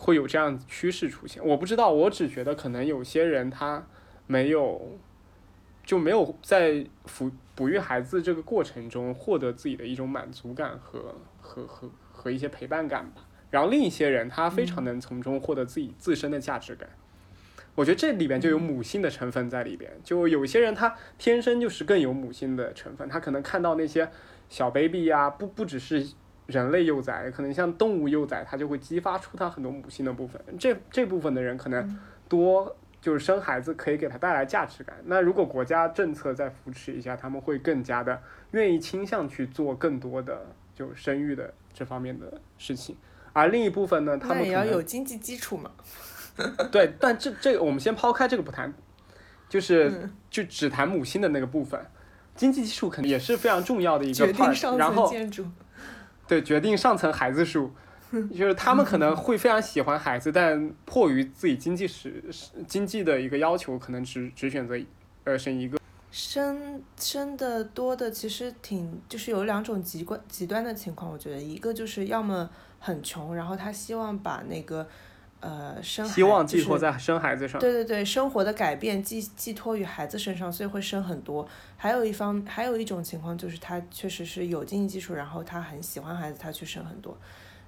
A: 会有这样趋势出现。我不知道，我只觉得可能有些人他没有就没有在抚哺育孩子这个过程中获得自己的一种满足感和和和和一些陪伴感吧。然后另一些人，他非常能从中获得自己自身的价值感。我觉得这里边就有母性的成分在里边。就有些人他天生就是更有母性的成分，他可能看到那些小 baby 呀，不不只是人类幼崽，可能像动物幼崽，它就会激发出它很多母性的部分。这这部分的人可能多就是生孩子可以给他带来价值感。那如果国家政策再扶持一下，他们会更加的愿意倾向去做更多的就生育的这方面的事情。而另一部分呢，他们
B: 也要有经济基础嘛。
A: 对，但这这个我们先抛开这个不谈，就是就只谈母性的那个部分，经济基础肯定也是非常重要的一个 part。然后，对，决定上层孩子数，就是他们可能会非常喜欢孩子，但迫于自己经济实经济的一个要求，可能只只选择呃生一个。
B: 生生的多的其实挺就是有两种极端极端的情况，我觉得一个就是要么。很穷，然后他希望把那个，呃，生
A: 希望寄托在生孩子上。
B: 对对对，生活的改变寄寄托于孩子身上，所以会生很多。还有一方，还有一种情况就是他确实是有经济基础，然后他很喜欢孩子，他去生很多。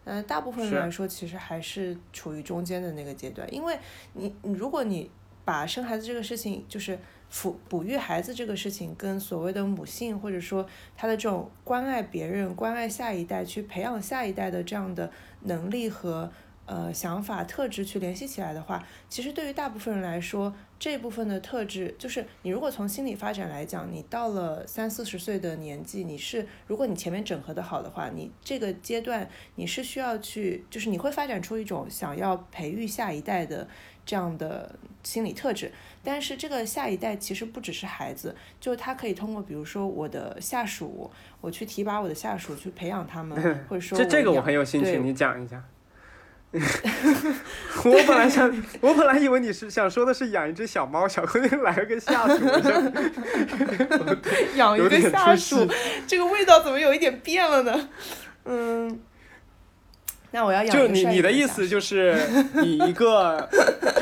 B: 呃，大部分人来说，其实还是处于中间的那个阶段，因为你，如果你把生孩子这个事情就是。抚哺育孩子这个事情，跟所谓的母性，或者说他的这种关爱别人、关爱下一代、去培养下一代的这样的能力和呃想法特质去联系起来的话，其实对于大部分人来说，这部分的特质，就是你如果从心理发展来讲，你到了三四十岁的年纪，你是如果你前面整合的好的话，你这个阶段你是需要去，就是你会发展出一种想要培育下一代的这样的心理特质。但是这个下一代其实不只是孩子，就他可以通过，比如说我的下属，我去提拔我的下属，去培养他们，或者说
A: 这这个我很有兴趣，你讲一下。我本来想，我本来以为你是想说的是养一只小猫，小姑娘来了个下属，
B: 养一个下属，这个味道怎么有一点变了呢？嗯。那我要养
A: 就你你的意思就是以一个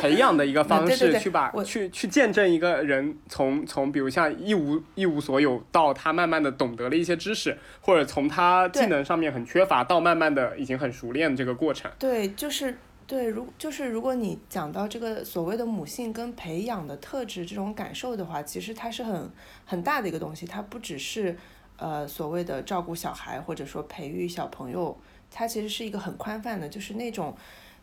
A: 培养的一个 方式去把去去见证一个人从从比如像一无一无所有到他慢慢的懂得了一些知识，或者从他技能上面很缺乏到慢慢的已经很熟练这个过程。
B: 对，就是对，如就是如果你讲到这个所谓的母性跟培养的特质这种感受的话，其实它是很很大的一个东西，它不只是呃所谓的照顾小孩或者说培育小朋友。它其实是一个很宽泛的，就是那种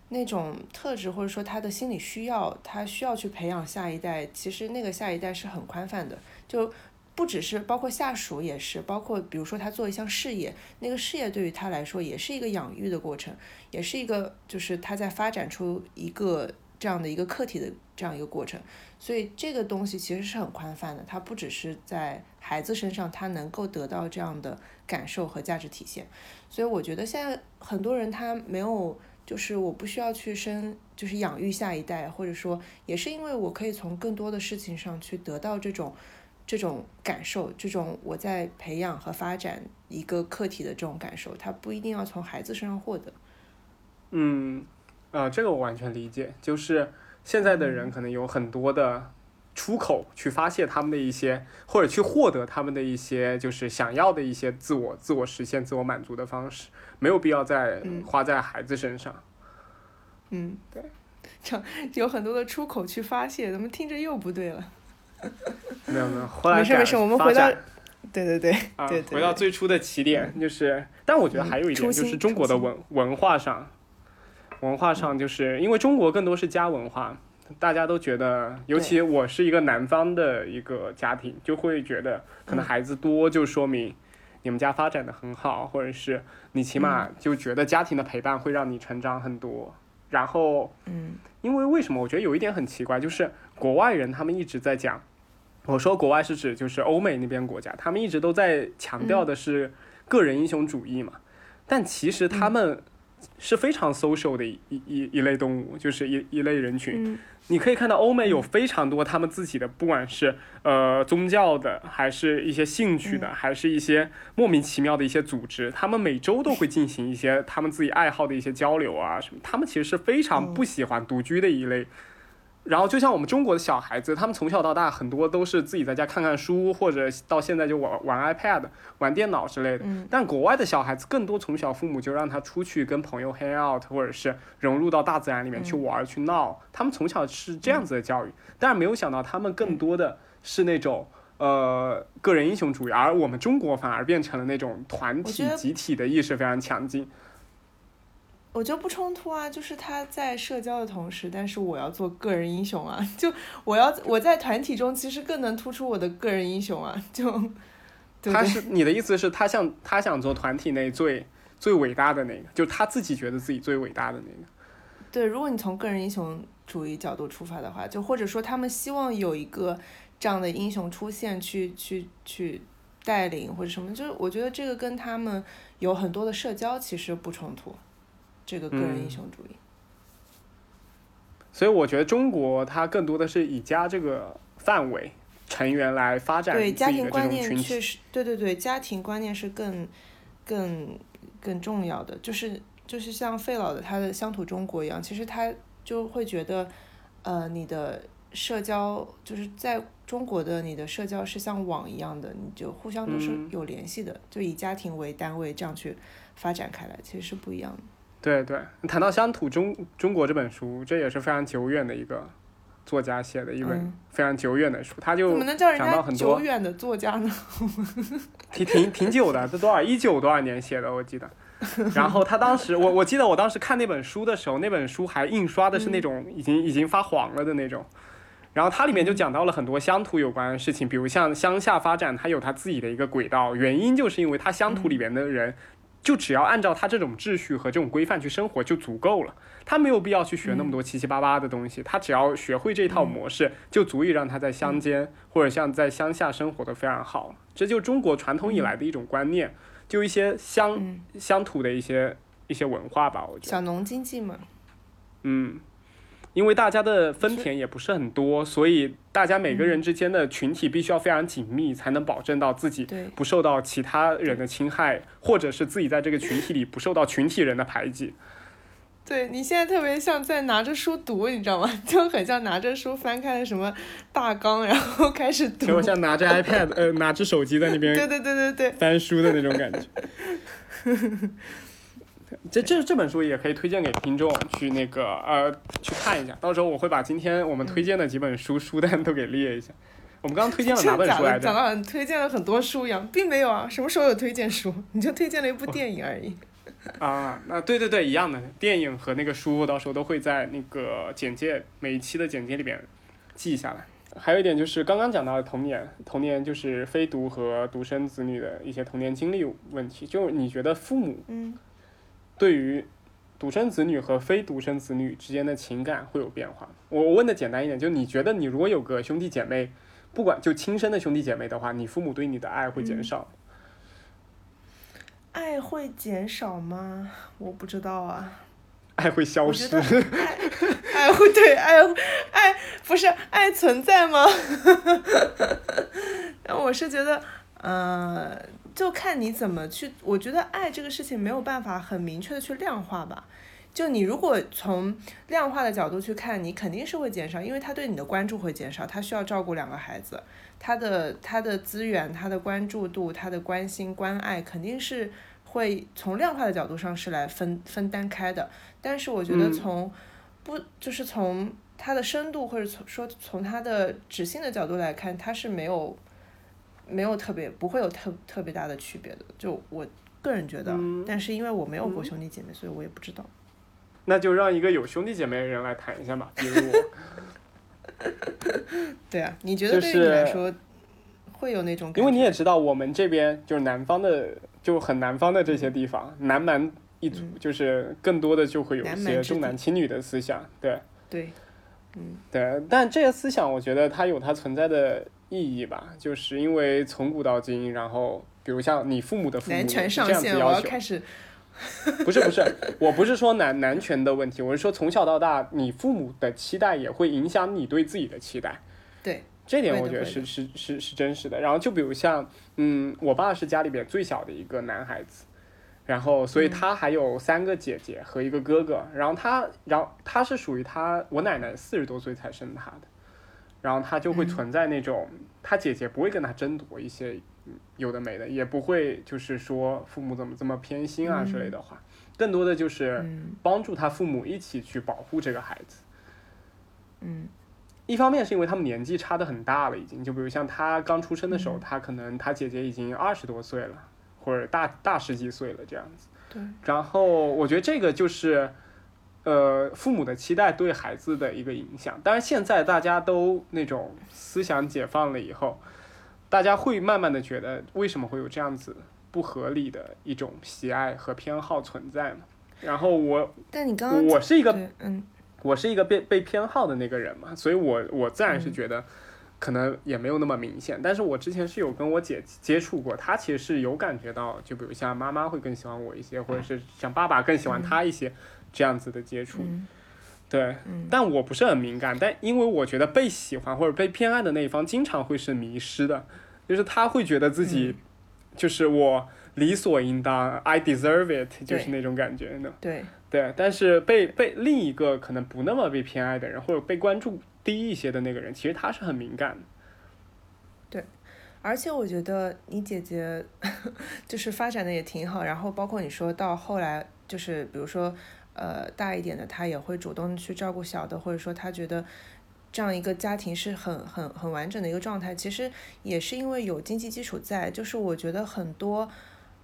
B: 那种特质，或者说他的心理需要，他需要去培养下一代。其实那个下一代是很宽泛的，就不只是包括下属也是，包括比如说他做一项事业，那个事业对于他来说也是一个养育的过程，也是一个就是他在发展出一个这样的一个客体的这样一个过程。所以这个东西其实是很宽泛的，它不只是在孩子身上，他能够得到这样的感受和价值体现。所以我觉得现在很多人他没有，就是我不需要去生，就是养育下一代，或者说也是因为我可以从更多的事情上去得到这种这种感受，这种我在培养和发展一个客体的这种感受，他不一定要从孩子身上获得。
A: 嗯，啊，这个我完全理解，就是。现在的人可能有很多的出口去发泄他们的一些，或者去获得他们的一些，就是想要的一些自我、自我实现、自我满足的方式，没有必要再花在孩子身上。
B: 嗯，对，这有很多的出口去发泄，怎么听着又不对了？
A: 没有没有，
B: 没 事没事，我们回到，对对对，啊，
A: 回到最初的起点，就是，但我觉得还有一点就是中国的文文化上。文化上，就是因为中国更多是家文化，大家都觉得，尤其我是一个南方的一个家庭，就会觉得可能孩子多就说明你们家发展的很好，或者是你起码就觉得家庭的陪伴会让你成长很多。然后，
B: 嗯，
A: 因为为什么？我觉得有一点很奇怪，就是国外人他们一直在讲，我说国外是指就是欧美那边国家，他们一直都在强调的是个人英雄主义嘛，但其实他们。是非常 social 的一一一类动物，就是一一类人群。你可以看到欧美有非常多他们自己的，不管是呃宗教的，还是一些兴趣的，还是一些莫名其妙的一些组织，他们每周都会进行一些他们自己爱好的一些交流啊什么。他们其实是非常不喜欢独居的一类。然后就像我们中国的小孩子，他们从小到大很多都是自己在家看看书，或者到现在就玩玩 iPad、玩电脑之类的。但国外的小孩子更多从小父母就让他出去跟朋友 hang out，或者是融入到大自然里面去玩去闹。他们从小是这样子的教育，但是没有想到他们更多的是那种呃个人英雄主义，而我们中国反而变成了那种团体集体的意识非常强劲。
B: 我觉得不冲突啊，就是他在社交的同时，但是我要做个人英雄啊，就我要我在团体中其实更能突出我的个人英雄啊，就
A: 他是你的意思是，他想他想做团体内最最伟大的那个，就他自己觉得自己最伟大的那个。
B: 对，如果你从个人英雄主义角度出发的话，就或者说他们希望有一个这样的英雄出现，去去去带领或者什么，就是我觉得这个跟他们有很多的社交其实不冲突。这个个人英雄主义，
A: 所以我觉得中国它更多的是以家这个范围成员来发展
B: 对家庭观念确实对对对家庭观念是更更更重要的，就是就是像费老的他的乡土中国一样，其实他就会觉得呃你的社交就是在中国的你的社交是像网一样的，你就互相都是有联系的，就以家庭为单位这样去发展开来，其实是不一样的。
A: 对对，谈到乡土中中国这本书，这也是非常久远的一个作家写的一本非常久远的书，他就讲到很
B: 多久远的作家呢，
A: 挺挺挺久的，这多少一九多少年写的，我记得。然后他当时，我我记得我当时看那本书的时候，那本书还印刷的是那种已经已经发黄了的那种。然后它里面就讲到了很多乡土有关的事情，比如像乡下发展，它有它自己的一个轨道，原因就是因为它乡土里面的人。就只要按照他这种秩序和这种规范去生活就足够了，他没有必要去学那么多七七八八的东西，他只要学会这套模式，就足以让他在乡间或者像在乡下生活的非常好。这就中国传统以来的一种观念，就一些乡乡土的一些一些文化吧，我觉得。
B: 小农经济嘛。
A: 嗯，因为大家的分田也不是很多，所以大家每个人之间的群体必须要非常紧密，才能保证到自己不受到其他人的侵害，或者是自己在这个群体里不受到群体人的排挤。
B: 对你现在特别像在拿着书读，你知道吗？就很像拿着书翻开了什么大纲，然后开始读。
A: 就像拿着 iPad，呃，拿着手机在那边
B: 对对对对对，
A: 翻书的那种感觉。这这这本书也可以推荐给听众去那个呃去看一下，到时候我会把今天我们推荐的几本书书单都给列一下。我们刚刚推荐了哪？本书来着？
B: 讲到你推荐了很多书一样，并没有啊，什么时候有推荐书？你就推荐了一部电影而已。
A: 啊，那对对对，一样的，电影和那个书到时候都会在那个简介每一期的简介里边记下来。还有一点就是刚刚讲到的童年，童年就是非独和独生子女的一些童年经历问题。就你觉得父母
B: 嗯，
A: 对于独生子女和非独生子女之间的情感会有变化？我我问的简单一点，就你觉得你如果有个兄弟姐妹，不管就亲生的兄弟姐妹的话，你父母对你的爱会减少吗？
B: 爱会减少吗？我不知道啊。
A: 爱会消失？
B: 爱爱会对爱爱不是爱存在吗？我是觉得，呃，就看你怎么去。我觉得爱这个事情没有办法很明确的去量化吧。就你如果从量化的角度去看，你肯定是会减少，因为他对你的关注会减少，他需要照顾两个孩子，他的他的资源、他的关注度、他的关心关爱肯定是会从量化的角度上是来分分担开的。但是我觉得
A: 嗯
B: 从不就是从它的深度或者从说从它的质性的角度来看，它是没有没有特别不会有特特别大的区别的。就我个人觉得，
A: 嗯
B: 但是因为我没有过
A: 嗯
B: 兄弟姐妹，所以我也不知道。
A: 那就让一个有兄弟姐妹的人来谈一下吧，比如我，
B: 对啊，你觉得对于你来
A: 是
B: 说会有那种感觉？
A: 因为你也知道，我们这边就是南方的，就很南方的这些地方，南蛮一族，就是更多的就会有一些重男轻女的思想，对
B: 对，嗯
A: 对。但这些思想，我觉得它有它存在的意义吧，就是因为从古到今，然后比如像你父母的父母这样子要求，
B: 要开始。
A: 不是不是，我不是说男男权的问题，我是说从小到大，你父母的期待也会影响你对自己的期待。
B: 对，
A: 这点我觉得是是是是真实的。然后就比如像，嗯，我爸是家里边最小的一个男孩子，然后所以他还有三个姐姐和一个哥哥，然后他，然后他是属于他我奶奶四十多岁才生他的，然后他就会
B: 嗯。
A: 存在那种、他姐姐不会跟他争夺一些嗯有的没的，也不会就是说父母怎么这么偏心啊之类的话，更多的就是
B: 嗯。
A: 帮助他父母一起去保护这个孩子。
B: 嗯。
A: 一方面是因为他们年纪差的很大了，已经就比如像他刚出生的时候，
B: 嗯。
A: 他可能他姐姐已经二十多岁了，或者大大十几岁了这样子。
B: 对，
A: 然后我觉得这个就是，呃，父母的期待对孩子的一个影响。当然，现在大家都那种思想解放了以后，大家会慢慢的觉得为什么会有这样子不合理的一种喜爱和偏好存在嘛。然后我
B: 但你刚刚
A: 我是一个
B: 嗯
A: 我是一个被被偏好的那个人嘛，所以我我自然是
B: 嗯
A: 觉得可能也没有那么明显。但是我之前是有跟我姐接触过，她其实是有感觉到，就比如像妈妈会更喜欢我一些，或者是像爸爸更喜欢她一些这样子的接触。
B: 嗯
A: 对，
B: 嗯
A: 但我不是很敏感，但因为我觉得被喜欢或者被偏爱的那一方经常会是迷失的，就是他会觉得自己
B: 嗯
A: 就是我理所应当，I deserve it，就是那种感觉呢。
B: 对
A: 对，但是被被另一个可能不那么被偏爱的人，或者被关注低一些的那个人，其实他是很敏感的。
B: 而且我觉得你姐姐 就是发展的也挺好，然后包括你说到后来，就是比如说呃大一点的，他也会主动去照顾小的，或者说他觉得这样一个家庭是很很很完整的一个状态，其实也是因为有经济基础在。就是我觉得很多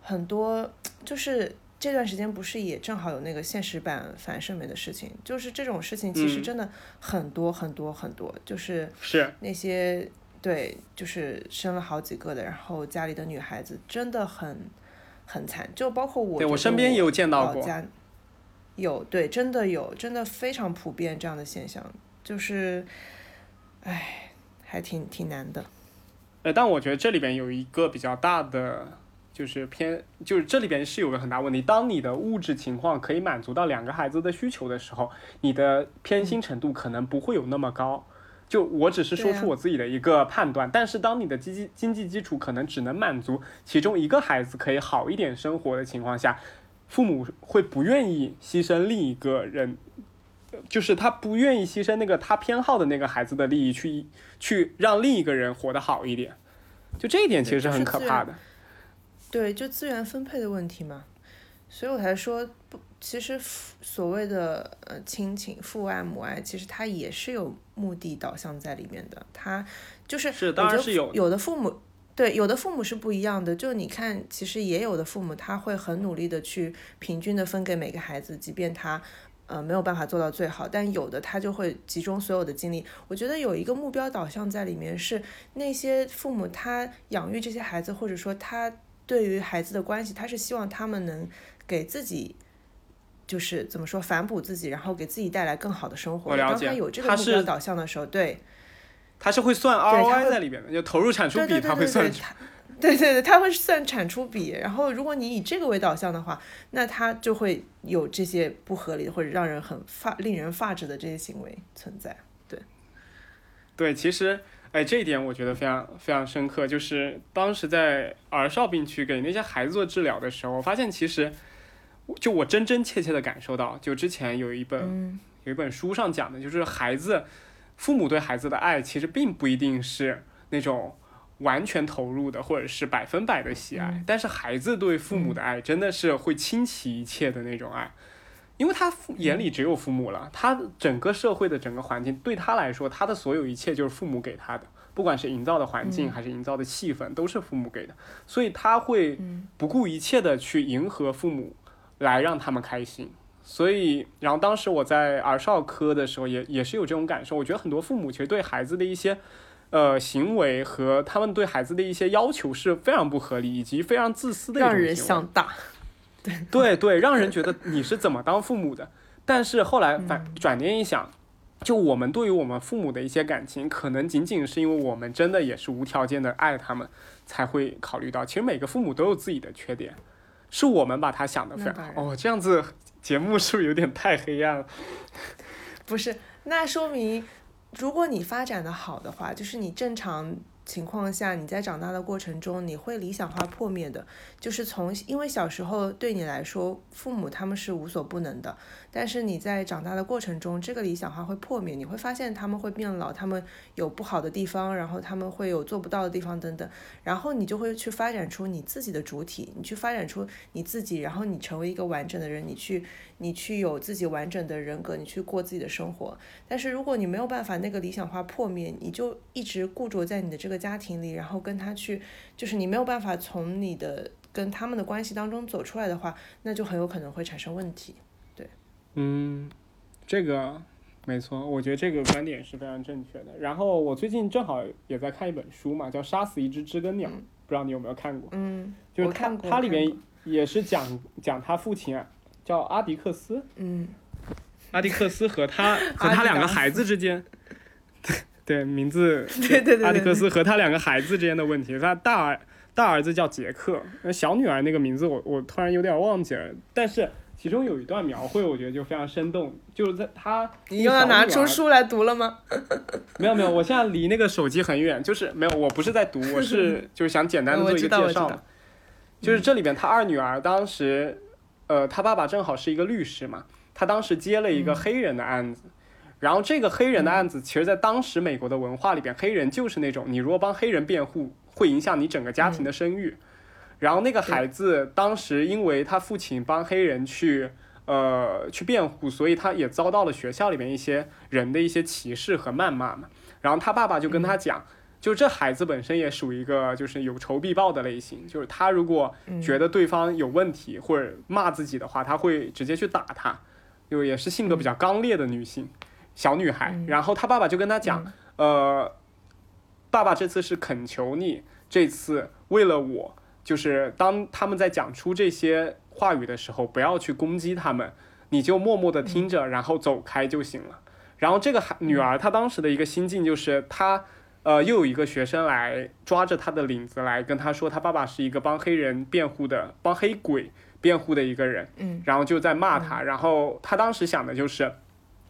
B: 很多就是。这段时间不是也正好有那个现实版樊胜美的事情，就是这种事情其实
A: 嗯
B: 真的很多很多很多，就是
A: 是，
B: 那些对，就是生了好几个的，然后家里的女孩子真的很很惨，就包括我，
A: 对我身边也有见到过。
B: 老家有，对，真的有，真的非常普遍这样的现象，就是，唉，还挺挺难的。
A: 呃，但我觉得这里边有一个比较大的就是偏，就是这里边是有个很大问题。当你的物质情况可以满足到两个孩子的需求的时候，你的偏心程度可能不会有那么高。就我只是说出我自己的一个判断，但是当你的经济经济基础可能只能满足其中一个孩子可以好一点生活的情况下，父母会不愿意牺牲另一个人，就是他不愿意牺牲那个他偏好的那个孩子的利益去去让另一个人活得好一点。就这一点其实是很可怕的。
B: 对，就资源分配的问题嘛，所以我才说不，其实所谓的呃亲情、父爱、母爱，其实它也是有目的导向在里面的。它就是
A: 是当然是有
B: 有的父母对有的父母是不一样的。就你看，其实也有的父母他会很努力的去平均的分给每个孩子，即便他呃没有办法做到最好，但有的他就会集中所有的精力。我觉得有一个目标导向在里面，是那些父母他养育这些孩子，或者说他。对于孩子的关系，他是希望他们能给自己，就是怎么说反哺自己，然后给自己带来更好的生活。
A: 我了解。
B: 当他有这个目标导向的时候，对，
A: 他是会算 ROI 在里边的，就投入产出比，它会算。
B: 对对对，它会算产出比。然后，如果你以这个为导向的话，那它就会有这些不合理或者让人很发、令人发指的这些行为存在。对，
A: 对，其实。哎，这一点我觉得非常非常深刻。就是当时在儿少病区给那些孩子做治疗的时候，我发现其实，就我真真切切的感受到，就之前有一本有一本书上讲的，就是孩子父母对孩子的爱，其实并不一定是那种完全投入的，或者是百分百的喜爱。但是孩子对父母的爱，真的是会倾其一切的那种爱。因为他眼里只有父母了，他整个社会的整个环境对他来说，他的所有一切就是父母给他的，不管是营造的环境还是营造的气氛，都是父母给的，所以他会不顾一切的去迎合父母，来让他们开心。所以，然后当时我在儿少科的时候，也也是有这种感受。我觉得很多父母其实对孩子的一些，呃，行为和他们对孩子的一些要求是非常不合理，以及非常自私的一种
B: 让人想打。
A: 对对，让人觉得你是怎么当父母的。但是后来反转念一想，就我们对于我们父母的一些感情，可能仅仅是因为我们真的也是无条件的爱他们，才会考虑到。其实每个父母都有自己的缺点，是我们把他想的非常好。哦，这样子节目是不是有点太黑暗了？
B: 不是，那说明如果你发展的好的话，就是你正常。情况下，你在长大的过程中，你会理想化破灭的。就是从，因为小时候对你来说，父母他们是无所不能的。但是你在长大的过程中，这个理想化会破灭，你会发现他们会变老，他们有不好的地方，然后他们会有做不到的地方等等。然后你就会去发展出你自己的主体，你去发展出你自己，然后你成为一个完整的人，你去。你去有自己完整的人格，你去过自己的生活。但是如果你没有办法那个理想化破灭，你就一直固着在你的这个家庭里，然后跟他去，就是你没有办法从你的跟他们的关系当中走出来的话，那就很有可能会产生问题。对，
A: 嗯，这个没错，我觉得这个观点是非常正确的。然后我最近正好也在看一本书嘛，叫《杀死一只知更鸟》，不知道你有没有看过？
B: 嗯，
A: 就是它它里面也是讲讲他父亲啊。叫阿迪克斯，
B: 嗯，
A: 阿迪克斯和他 和他两个孩子之间，对名字，
B: 对对对，
A: 阿迪克斯和他两个孩子之间的问题。他大儿大儿子叫杰克，那小女儿那个名字我我突然有点忘记了，但是其中有一段描绘，我觉得就非常生动，就是在他
B: 你又要拿出书来读了吗？
A: 没有没有，我现在离那个手机很远，就是没有，我不是在读，我是 就是想简单的做一个介绍，就是这里边他二女儿当时。呃，他爸爸正好是一个律师嘛，他当时接了一个黑人的案子，然后这个黑人的案子，其实在当时美国的文化里边，黑人就是那种你如果帮黑人辩护，会影响你整个家庭的声誉。然后那个孩子当时因为他父亲帮黑人去呃去辩护，所以他也遭到了学校里面一些人的一些歧视和谩骂嘛。然后他爸爸就跟他讲。就这孩子本身也属于一个就是有仇必报的类型，就是他如果觉得对方有问题或者骂自己的话，他会直接去打他，就也是性格比较刚烈的女性小女孩。然后他爸爸就跟他讲，呃，爸爸这次是恳求你，这次为了我，就是当他们在讲出这些话语的时候，不要去攻击他们，你就默默的听着，然后走开就行了。然后这个孩女儿她当时的一个心境就是她。呃，又有一个学生来抓着她的领子来跟她说，她爸爸是一个帮黑人辩护的、帮黑鬼辩护的一个人，
B: 嗯，
A: 然后就在骂他，然后她当时想的就是，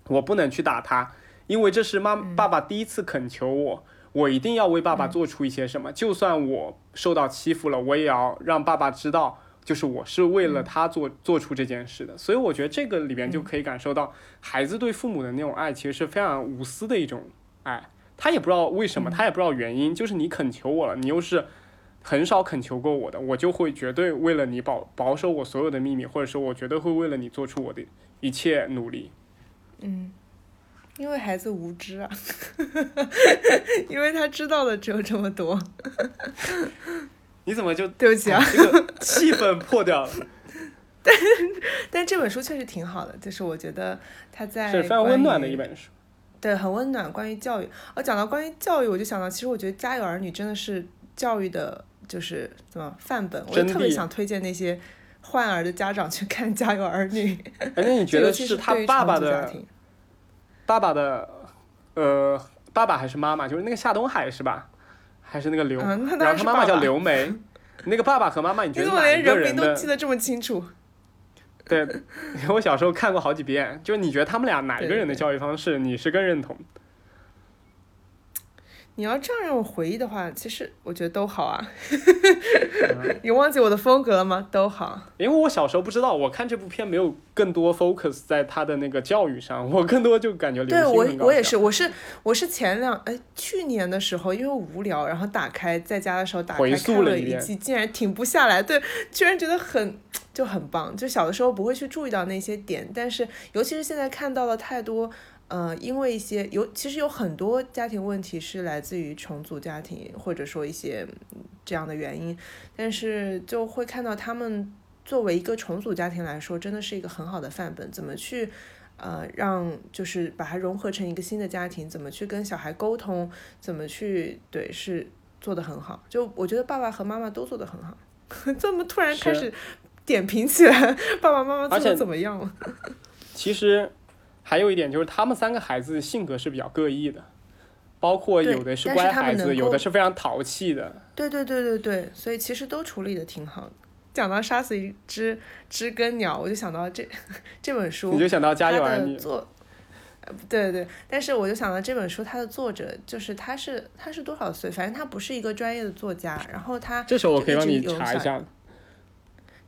A: 我不能去打他，因为这是妈爸爸第一次恳求我，我一定要为爸爸做出一些什么，就算我受到欺负了，我也要让爸爸知道。就是我是为了他做、做出这件事的，所以我觉得这个里边就可以感受到孩子对父母的那种爱，其实是非常无私的一种爱。他也不知道为什么，他也不知道原因，就是你恳求我了，你又是很少恳求过我的，我就会绝对为了你保保守我所有的秘密，或者说我绝对会为了你做出我的一切努力。
B: 嗯，因为孩子无知啊，因为他知道的只有这么多。
A: 你怎么就
B: 对不起啊，
A: 这个气氛破掉了？
B: 但但这本书确实挺好的，就是我觉得他在
A: 是非常温暖的一本书。
B: 对，很温暖。关于教育，而讲到关于教育，我就想到，其实我觉得《家有儿女》真的是教育的，就是怎么范本。我就特别想推荐那些患儿的家长去看《家有儿女》。
A: 而且你觉得
B: 是
A: 他爸爸的爸爸的呃爸爸还是妈妈？就是那个夏东海是吧？还是那个刘？
B: 嗯、
A: 然后他妈妈叫刘梅。那个爸爸和妈妈，你觉得
B: 你怎么连人
A: 名
B: 都记得这么清楚？
A: 对，我小时候看过好几遍。就是你觉得他们俩哪一个人的教育方式你是更认同？
B: 你要这样让我回忆的话，其实我觉得都好啊。你忘记我的风格了吗？都好。
A: 因为我小时候不知道，我看这部片没有更多 focus 在他的那个教育上，我更多就感觉
B: 对我我也是，我是我是前两哎去年的时候，因为无聊，然后打开在家的时候打开看了一季，竟然停不下来，对，居然觉得很就很棒。就小的时候不会去注意到那些点，但是尤其是现在看到了太多。呃，因为一些有其实有很多家庭问题是来自于重组家庭，或者说一些这样的原因，但是就会看到他们作为一个重组家庭来说，真的是一个很好的范本，怎么去呃让就是把它融合成一个新的家庭，怎么去跟小孩沟通，怎么去对是做的很好，就我觉得爸爸和妈妈都做的很好，这么突然开始点评起来，爸爸妈妈做的怎么样了？
A: 其实。还有一点就是，他们三个孩子性格是比较各异的，包括有的
B: 是
A: 乖孩子，有的是非常淘气的。
B: 对对对对对，所以其实都处理的挺好的。讲到杀死一只知更鸟，我就想到这 这本书，
A: 你就想到家有儿女。
B: 作，对对，但是我就想到这本书，它的作者就是他是他是多少岁？反正他不是一个专业的作家，然后他
A: 这时候我可以帮你查一下。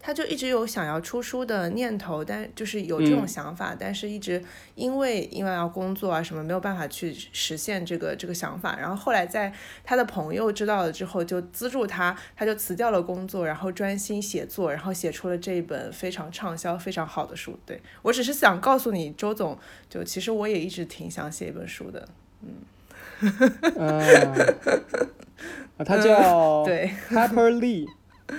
B: 他就一直有想要出书的念头，但就是有这种想法，但是一直因为因为要工作啊什么，没有办法去实现这个这个想法。然后后来在他的朋友知道了之后，就资助他，他就辞掉了工作，然后专心写作，然后写出了这一本非常畅销、非常好的书。对我只是想告诉你，周总，就其实我也一直挺想写一本书的，
A: 嗯，啊，他叫
B: 对
A: Harper Lee，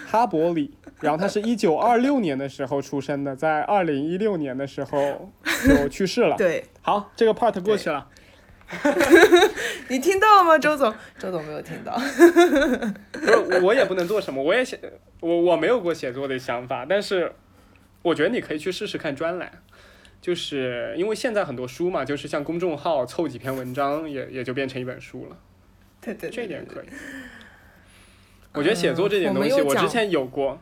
A: 哈伯里。然后他是一九二六年的时候出生的，在二零一六年的时候就去世了。
B: 对，
A: 好，这个 part 过去了。
B: 你听到了吗，周总？周总没有听到。
A: 不是，我也不能做什么，我也写，我我没有过写作的想法，但是我觉得你可以去试试看专栏，就是因为现在很多书嘛，就是像公众号凑几篇文章，也也就变成一本书了。
B: 对对，
A: 这点可以。我觉得写作这点东西，我之前有过。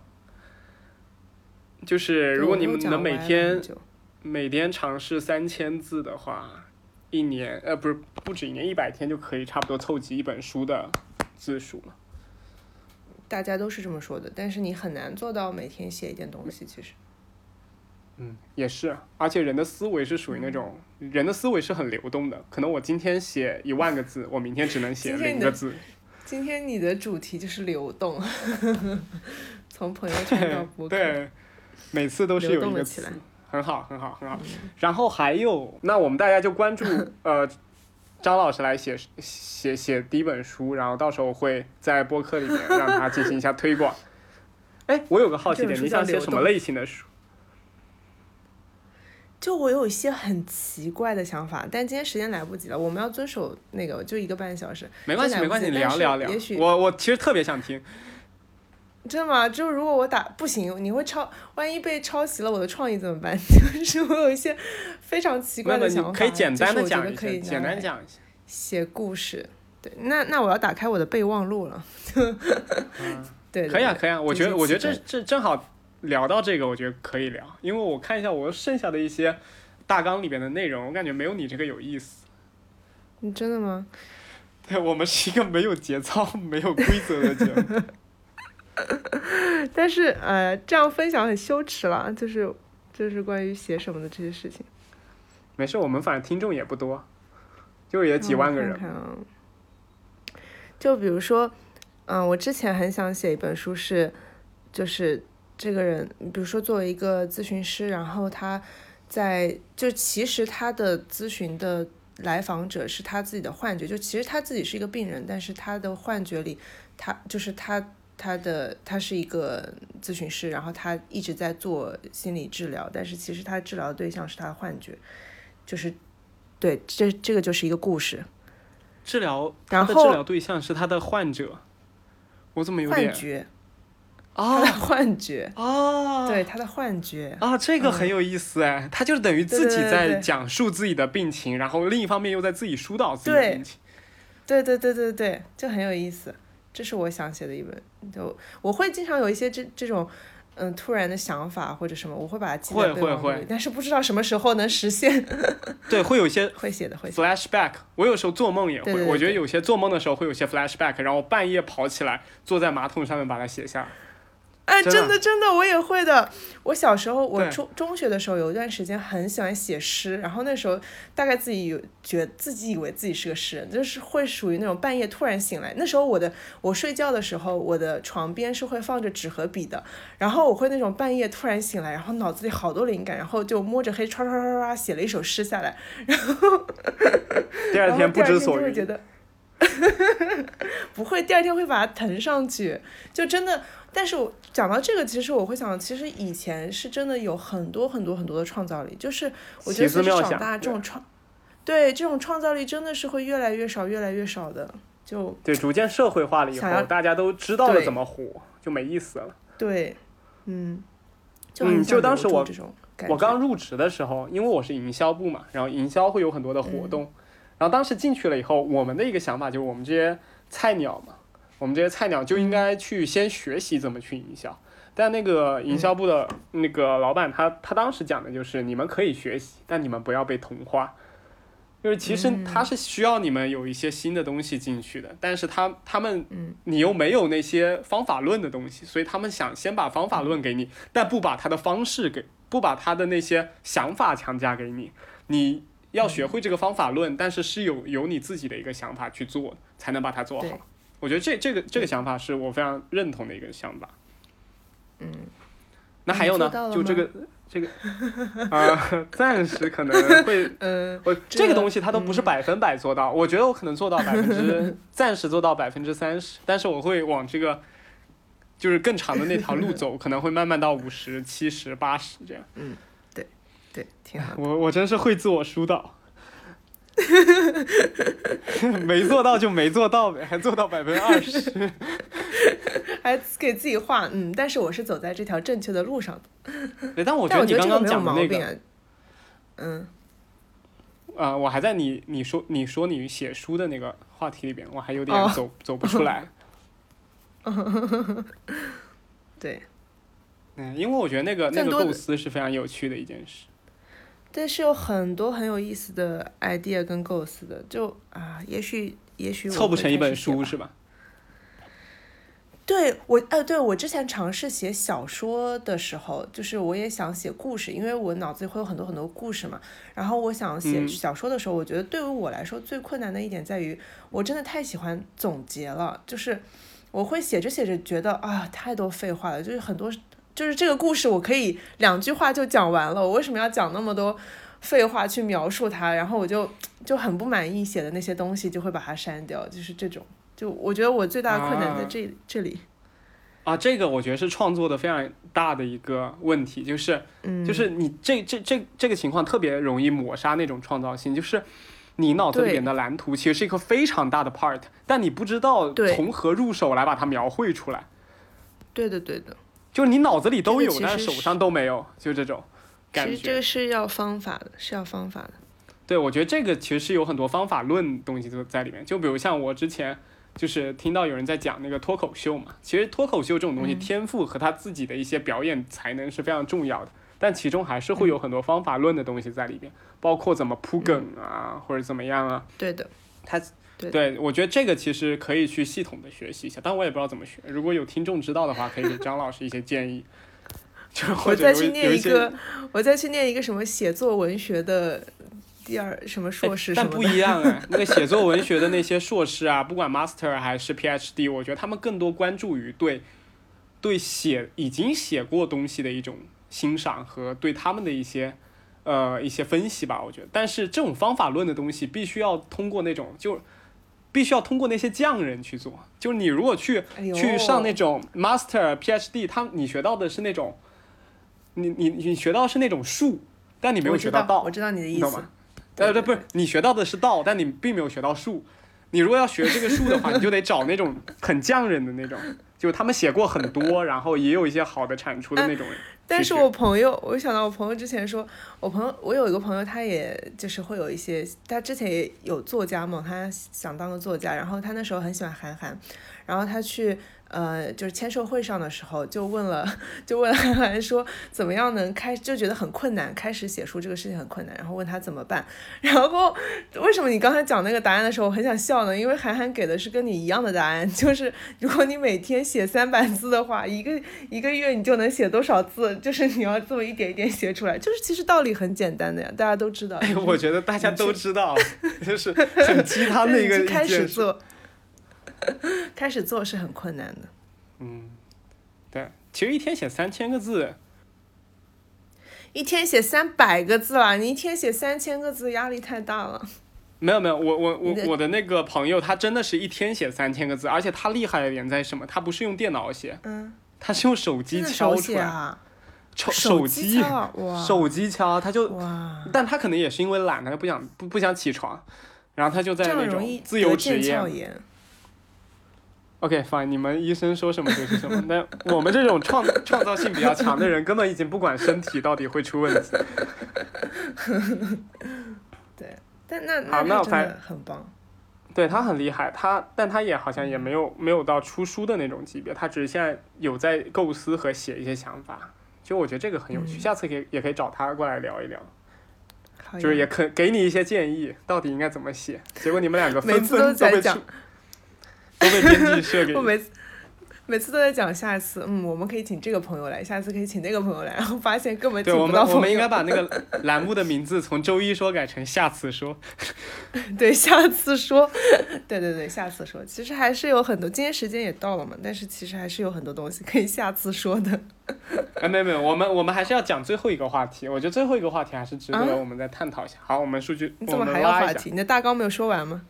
A: 就是如果你们能每天每天尝试三千字的话，一年呃不是不止一年，一百天就可以差不多凑齐一本书的字数了。
B: 大家都是这么说的，但是你很难做到每天写一点东西，其实。
A: 嗯，也是，而且人的思维是属于那种人的思维是很流动的，可能我今天写一万个字，我明天只能写 零个字。
B: 今天你的主题就是流动，从朋友圈到 博客。
A: 对。每次都是有一个词，很好，很好，很好。然后还有，那我们大家就关注 呃，张老师来写写写第一本书，然后到时候会在播客里面让他进行一下推广。哎，我有个好奇点，你想写什么类型的书？
B: 就我有一些很奇怪的想法，但今天时间来不及了，我们要遵守那个，就一个半小时。
A: 没关系，没关系，聊聊聊。
B: 也许
A: 我我其实特别想听。
B: 真的吗？就如果我打不行，你会抄？万一被抄袭了我的创意怎么办？就是我有一些非常奇怪的想法，
A: 可以简单的讲
B: 一下，
A: 简单讲一下。
B: 写故事，对，那那我要打开我的备忘录了。
A: 嗯，
B: 对，
A: 可以啊，可以啊。我觉得，我觉得这
B: 这
A: 这正好聊到这个，我觉得可以聊，因为我看一下我剩下的一些大纲里边的内容，我感觉没有你这个有意思。
B: 你真的吗？
A: 对我们是一个没有节操、没有规则的节目。
B: 但是呃，这样分享很羞耻了，就是就是关于写什么的这些事情。
A: 没事，我们反正听众也不多，就也几万个人。
B: 看看啊，就比如说，嗯、我之前很想写一本书是，就是这个人，比如说作为一个咨询师，然后他在就其实他的咨询的来访者是他自己的幻觉，就其实他自己是一个病人，但是他的幻觉里，他就是他他的他是一个咨询师，然后他一直在做心理治疗，但是其实他治疗的对象是他的幻觉，就是对这这个就是一个故事。
A: 治疗他
B: 然后
A: 的治疗对象是他的患者，我怎么有点
B: 幻觉，他
A: 啊
B: 的幻觉，
A: 啊
B: 对他的幻觉，
A: 啊，这个很有意思哎，他就是等于自己在讲述自己的病情，然后另一方面又在自己疏导自己的病情。
B: 对对对对对，就很有意思。这是我想写的一本，就我会经常有一些这这种嗯突然的想法或者什么，我会把它记在
A: 会
B: 备忘录
A: 会会
B: 里，但是不知道什么时候能实现。
A: 对，会有一些
B: 会写的，会。
A: flashback。我有时候做梦也会，
B: 对对对
A: 我觉得有些做梦的时候会有些 flashback，然后半夜跑起来，坐在马桶上面把它写下。
B: 哎，
A: 真的
B: 真的，我也会的。我小时候，我
A: 对
B: 中中学的时候有一段时间很喜欢写诗，然后那时候大概自己有觉自己以为自己是个诗人，就是会属于那种半夜突然醒来。那时候我的我睡觉的时候，我的床边是会放着纸和笔的，然后我会那种半夜突然醒来，然后脑子里好多灵感，然后就摸着黑唰唰唰唰唰写了一首诗下来，然后 第二
A: 天不知所
B: 会觉。得。不会，第二天会把它腾上去，就真的。但是我讲到这个，其实我会想，其实以前是真的有很多很多很多的创造力，就是我觉得随着
A: 奇思妙想
B: 长大，这种创，对这种创造力真的是会越来越少，越来越少的。就
A: 对，逐渐社会化了以后，大家都知道了怎么火，就没意思了。
B: 对，嗯，就
A: 嗯就当时我我刚入职的时候，因为我是营销部嘛，然后营销会有很多的活动，然后当时进去了以后，我们的一个想法就是我们这些菜鸟嘛，我们这些菜鸟就应该去先学习怎么去营销。但那个营销部的那个老板他他当时讲的就是你们可以学习，但你们不要被同化。就是其实他是需要你们有一些新的东西进去的，但是他他们
B: 嗯
A: 你又没有那些方法论的东西，所以他们想先把方法论给你，但不把他的方式给，不把他的那些想法强加给你。你要学会这个方法论，但是是有有你自己的一个想法去做，才能把它做好。我觉得这这个这个想法是我非常认同的一个想法。
B: 嗯，
A: 那还有呢就这个这个啊、暂时可能会
B: 嗯，
A: 我
B: 这
A: 这个东西它都不是百分百做到，我觉得我可能做到百分之，暂时做到百分之三十，但是我会往这个就是更长的那条路走，可能会慢慢到五十、七十、八十这样。
B: 嗯，对对，挺好。
A: 我我真是会自我疏导，没做到就没做到呗，还做到百分之二十。
B: 还给自己画，嗯，但是我是走在这条正确的路上的。
A: 对，但我觉得你刚刚讲的那个。
B: 嗯，
A: 啊、我还在你你说你说你写书的那个话题里边，我还有点
B: 哦
A: 走、走不出来。
B: 对。
A: 嗯，因为我觉得那个那个构思是非常有趣的一件事。
B: 对，是有很多很有意思的 idea 跟构思的，就啊，也许也许
A: 凑不成一本书是吧？
B: 对我，呃，对我之前尝试写小说的时候，就是我也想写故事，因为我脑子里会有很多很多故事嘛。然后我想写
A: 嗯
B: 小说的时候，我觉得对于我来说最困难的一点在于，我真的太喜欢总结了，就是我会写着写着觉得啊，太多废话了，就是很多，就是这个故事我可以两句话就讲完了，我为什么要讲那么多废话去描述它？然后我就就很不满意写的那些东西，就会把它删掉，就是这种。就我觉得我最大的困难在
A: 啊
B: 这、这里，
A: 啊，这个我觉得是创作的非常大的一个问题，就是
B: 嗯，
A: 就是你这这这这个情况特别容易抹杀那种创造性，就是你脑子里
B: 对
A: 面的蓝图其实是一个非常大的 part，但你不知道从何入手来把它描绘出来，
B: 对的对的，
A: 就是你脑子里都有，但是手上都没有，就这种感觉。
B: 其实这个是要方法的，是要方法的。
A: 对，我觉得这个其实是有很多方法论东西都在里面。就比如像我之前就是听到有人在讲那个脱口秀嘛，其实脱口秀这种东西，
B: 嗯
A: 天赋和他自己的一些表演才能是非常重要的，但其中还是会有很多方法论的东西在里边，包括怎么铺梗啊，或者怎么样啊。
B: 对的，
A: 他
B: 对
A: 对，我觉得这个其实可以去系统的学习一下，但我也不知道怎么学。如果有听众知道的话，可以给张老师一些建议。就
B: 我再去念一个，我再去念一个什么写作文学的第二什么硕士
A: 哎但不。一样哎，那个写作文学的那些硕士啊，不管 master 还是 PhD，我觉得他们更多关注于对对写已经写过东西的一种欣赏和对他们的一些呃一些分析吧。我觉得，但是这种方法论的东西必须要通过那种就。必须要通过那些匠人去做，就是你如果去
B: 哎
A: 去上那种 master、PhD，他你学到的是那种，你你你学到是那种术，但你没有学到道，
B: 我知道你的意思。
A: 呃，对，不是你学到的是道，但你并没有学到术。你如果要学这个术的话，你就得找那种很匠人的那种，就他们写过很多，然后也有一些好的产出的那种人。
B: 但是我朋友，我想到我朋友之前说，我朋友，我有一个朋友，他也就是会有一些，他之前也有作家梦，他想当个作家，然后他那时候很喜欢韩寒，然后他去呃就是签售会上的时候就问了，就问了韩寒说怎么样能开，就觉得很困难，开始写书这个事情很困难，然后问他怎么办，然后为什么你刚才讲那个答案的时候我很想笑呢？因为韩寒给的是跟你一样的答案，就是如果你每天写三百字的话，一个一个月你就能写多少字，就是你要这么一点一点写出来，就是其实道理很简单的呀，大家都知道。
A: 哎，我觉得大家都知道，就是很鸡汤的一个
B: 就开。始做，开始做是很困难的。
A: 嗯，对，其实一天写三千个字，
B: 一天写三百个字啦，你一天写三千个字，压力太大了。
A: 没有没有，我我我
B: 的
A: 我的那个朋友，他真的是一天写三千个字，而且他厉害的点在什么？他不是用电脑写，
B: 嗯，
A: 他是用手机敲出来，手
B: 手
A: 机手机敲，他就
B: 哇，
A: 但他可能也是因为懒，他不想不不想起床，然后他就在那种自由职业 OK fine，你们医生说什么就是什么。但我们这种创创造性比较强的人，根本已经不管身体到底会出问题。
B: 对，但那
A: 好那
B: 他真
A: 反
B: 的很棒。
A: 对他很厉害，他但他也好像也没有没有到出书的那种级别，他只是现在有在构思和写一些想法。就我觉得这个很有趣，
B: 嗯
A: 下次可以也可以找他过来聊一聊，就是也可给你一些建议，到底应该怎么写。结果你们两个纷
B: 每次都
A: 纷都被
B: 在讲
A: 出都被编辑设给
B: 我每次每次都在讲下次，嗯，我们可以请这个朋友来，下次可以请那个朋友来，然后发现根本请不到朋友。
A: 我们应该把那个 栏目的名字从周一说改成下次说。
B: 对下次说，对对对，下次说。其实还是有很多，今天时间也到了嘛，但是其实还是有很多东西可以下次说的。
A: 哎，没有没有，我们我们还是要讲最后一个话题。我觉得最后一个话题还是值
B: 啊
A: 得我们再探讨一下。好，我们数据，我
B: 你怎么还有
A: 们拉一下。
B: 话题？你的大纲没有说完吗？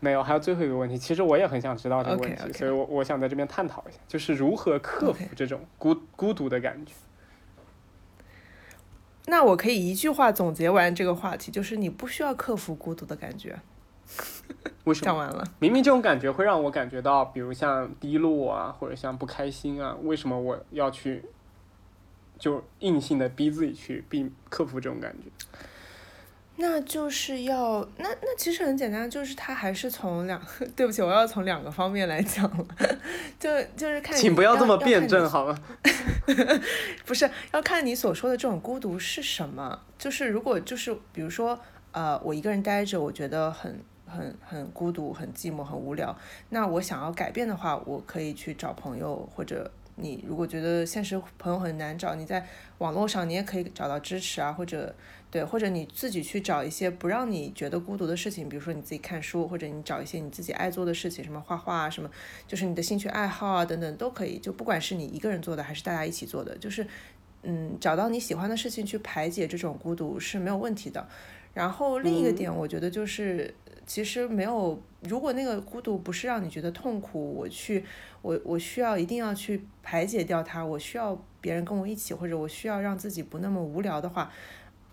A: 没有，还有最后一个问题。其实我也很想知道这个问题所以我我想在这边探讨一下，就是如何克服这种孤孤独的感觉。
B: 那我可以一句话总结完这个话题，就是你不需要克服孤独的感觉。
A: 为什么？
B: 讲完了，
A: 明明这种感觉会让我感觉到，比如像低落啊，或者像不开心啊，为什么我要去就硬性的逼自己去避克服这种感觉？
B: 那就是要那那其实很简单，就是他还是从两，对不起，我要从两个方面来讲了，就就是看
A: 请不要这么辩证好吗？
B: 不是要看你所说的这种孤独是什么。就是如果就是比如说，呃，我一个人待着，我觉得很很很孤独、很寂寞、很无聊。那我想要改变的话，我可以去找朋友，或者你如果觉得现实朋友很难找，你在网络上你也可以找到支持啊，或者对，或者你自己去找一些不让你觉得孤独的事情，比如说你自己看书，或者你找一些你自己爱做的事情，什么画画啊，什么就是你的兴趣爱好啊等等都可以。就不管是你一个人做的，还是大家一起做的，就是嗯，找到你喜欢的事情去排解这种孤独是没有问题的。然后另一个点，我觉得就是，其实没有，如果那个孤独不是让你觉得痛苦，我去，我我需要一定要去排解掉它，我需要别人跟我一起，或者我需要让自己不那么无聊的话，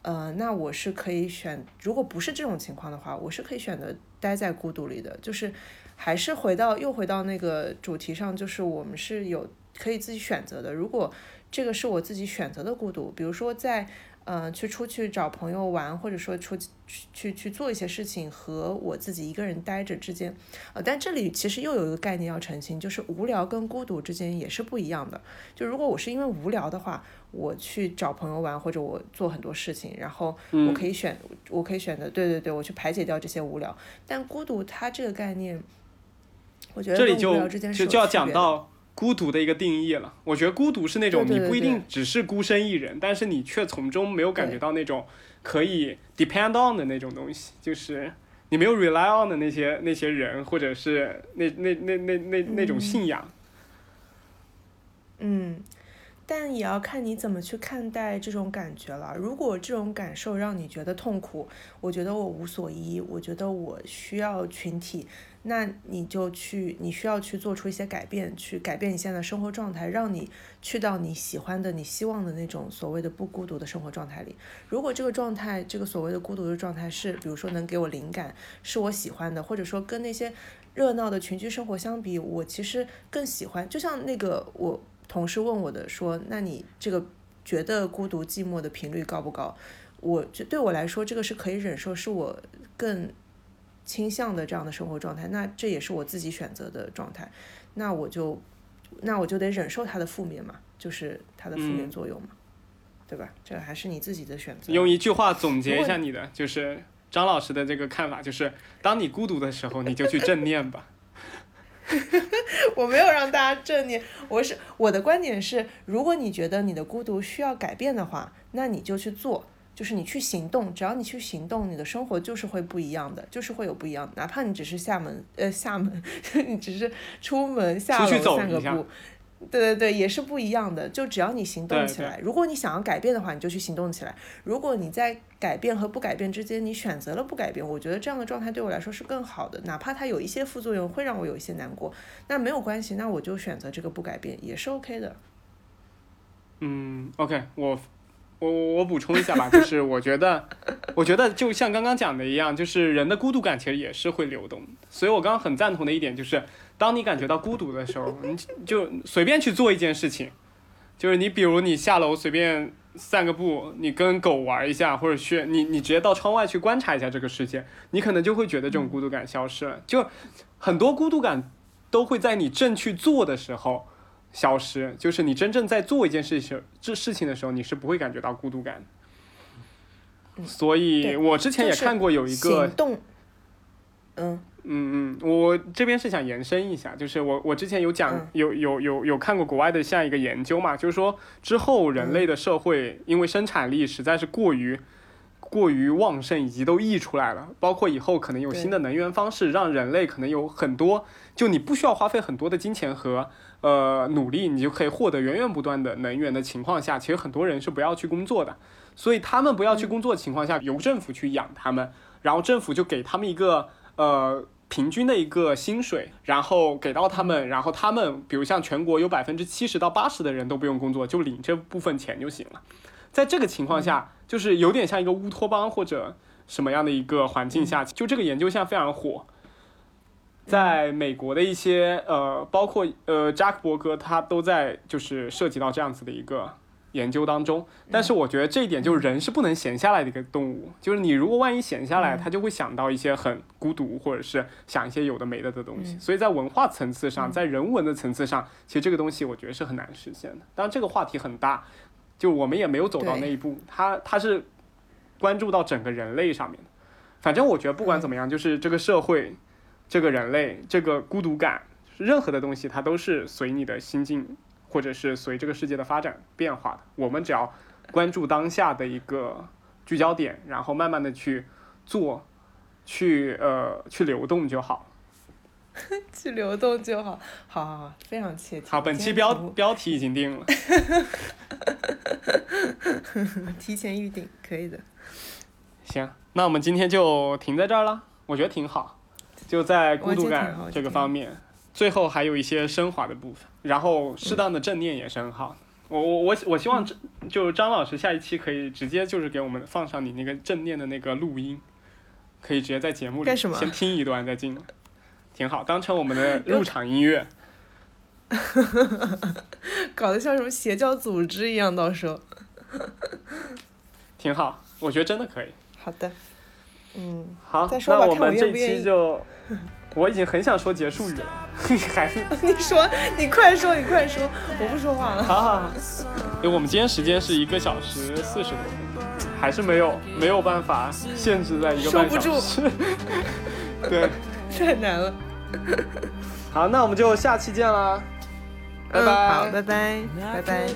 B: 呃，那我是可以选，如果不是这种情况的话，我是可以选择待在孤独里的，就是还是回到又回到那个主题上，就是我们是有可以自己选择的。如果这个是我自己选择的孤独，比如说在呃，去出去找朋友玩，或者说出去去去做一些事情，和我自己一个人待着之间，呃，但这里其实又有一个概念要澄清，就是无聊跟孤独之间也是不一样的。就如果我是因为无聊的话，我去找朋友玩，或者我做很多事情，然后我可以选，我可以选择，对对对，我去排解掉这些无聊。但孤独它这个概念，我觉得
A: 这里
B: 跟无聊
A: 就
B: 之间是有
A: 就就要
B: 区别的
A: 讲到孤独的一个定义了。我觉得孤独是那种你不一定只是孤身一人，但是你却从中没有感觉到那种可以 depend on 的那种东西，就是你没有 rely on 的那些那些人，或者是那那那那那那种信仰。
B: 嗯，但也要看你怎么去看待这种感觉了。如果这种感受让你觉得痛苦，我觉得我无所依，我觉得我需要群体，那你就去，你需要去做出一些改变，去改变你现在的生活状态，让你去到你喜欢的、你希望的那种所谓的不孤独的生活状态里。如果这个状态，这个所谓的孤独的状态是，比如说能给我灵感，是我喜欢的，或者说跟那些热闹的群居生活相比，我其实更喜欢。就像那个我同事问我的说，那你这个觉得孤独寂寞的频率高不高？我就对我来说，这个是可以忍受，是我更倾向的这样的生活状态。那这也是我自己选择的状态，那我就那我就得忍受它的负面嘛，就是它的负面
A: 嗯
B: 作用嘛，对吧？这还是你自己的选择。
A: 用一句话总结一下你的，就是张老师的这个看法，就是当你孤独的时候，你就去正念吧。
B: 我没有让大家正念，我是我的观点是，如果你觉得你的孤独需要改变的话，那你就去做，就是你去行动，只要你去行动，你的生活就是会不一样的，就是会有不一样，哪怕你只是厦门呃厦门，你只是出门下
A: 出去
B: 楼散个步。对对对，也是不一样的。就只要你行动
A: 对对
B: 起来，如果你想要改变的话，你就去行动起来。如果你在改变和不改变之间，你选择了不改变，我觉得这样的状态对我来说是更好的。哪怕它有一些副作用，会让我有一些难过，那没有关系，那我就选择这个不改变，也是 OK 的。
A: 嗯，OK，我我我补充一下吧，就是我觉得，我觉得就像刚刚讲的一样，就是人的孤独感其实也是会流动的。所以我刚刚很赞同的一点就是，当你感觉到孤独的时候，你就随便去做一件事情，就是你比如你下楼随便散个步，你跟狗玩一下，或者去你你直接到窗外去观察一下这个世界，你可能就会觉得这种孤独感消失了。就很多孤独感都会在你正去做的时候。消失，就是你真正在做一件事情这事情的时候，你是不会感觉到孤独感的。所以我之前也看过有一个
B: 行动，嗯
A: 嗯嗯，我这边是想延伸一下，就是我我之前有讲、
B: 嗯
A: 有有有有看过国外的像一个研究嘛，就是说之后人类的社会因为生产力实在是过于过于旺盛，以及都溢出来了，包括以后可能有新的能源方式，让人类可能有很多，就你不需要花费很多的金钱和呃努力，你就可以获得源源不断的能源的情况下，其实很多人是不要去工作的，所以他们不要去工作的情况下，由政府去养他们，然后政府就给他们一个呃。平均的一个薪水，然后给到他们，然后他们，比如像全国有百分之七十到八十的人都不用工作，就领这部分钱就行了。在这个情况下，就是有点像一个乌托邦或者什么样的一个环境下，就这个研究现在非常火。在美国的一些呃，包括呃扎克伯格，他都在就是涉及到这样子的一个研究当中。但是我觉得这一点就是人是不能闲下来的一个动物，就是你如果万一闲下来，他就会想到一些很孤独，或者是想一些有的没的的东西。所以在文化层次上，在人文的层次上，其实这个东西我觉得是很难实现的。当然这个话题很大，就我们也没有走到那一步，它它是关注到整个人类上面的。反正我觉得不管怎么样，就是这个社会。这个人类这个孤独感，任何的东西它都是随你的心境，或者是随这个世界的发展变化的。我们只要关注当下的一个聚焦点，然后慢慢的去做，去呃去流动就好。
B: 去流动就好，好好好，非常切题。
A: 好，本期标标题已经定了。
B: 提前预定，可以的。
A: 行，那我们今天就停在这儿了，我觉得挺好。就在孤独感这个方面，最后还有一些升华的部分，然后适当的正念也是很好的。我我我我希望这就张老师下一期可以直接就是给我们放上你那个正念的那个录音，可以直接在节目里先听一段再进来，挺好，当成我们的入场音乐。
B: 搞得像什么邪教组织一样，到时候。
A: 挺好，我觉得真的可以。
B: 好的，嗯，
A: 好，
B: 再说吧
A: 那我们这期就，我已经很想说结束语了，还是
B: 你说，你快说，你快说，我不说话了。
A: 好好好，因为我们今天时间是一个小时四十多分，还是没有没有办法限制在一个半
B: 收不住
A: 小时。对，
B: 太难了。
A: 好，那我们就下期见啦，拜
B: 嗯
A: 拜。
B: 好，拜拜
C: ，And
B: 拜拜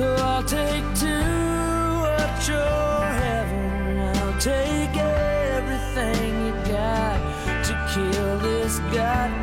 C: So I'll take two at your heaven. I'll take everything you got to kill this goddamn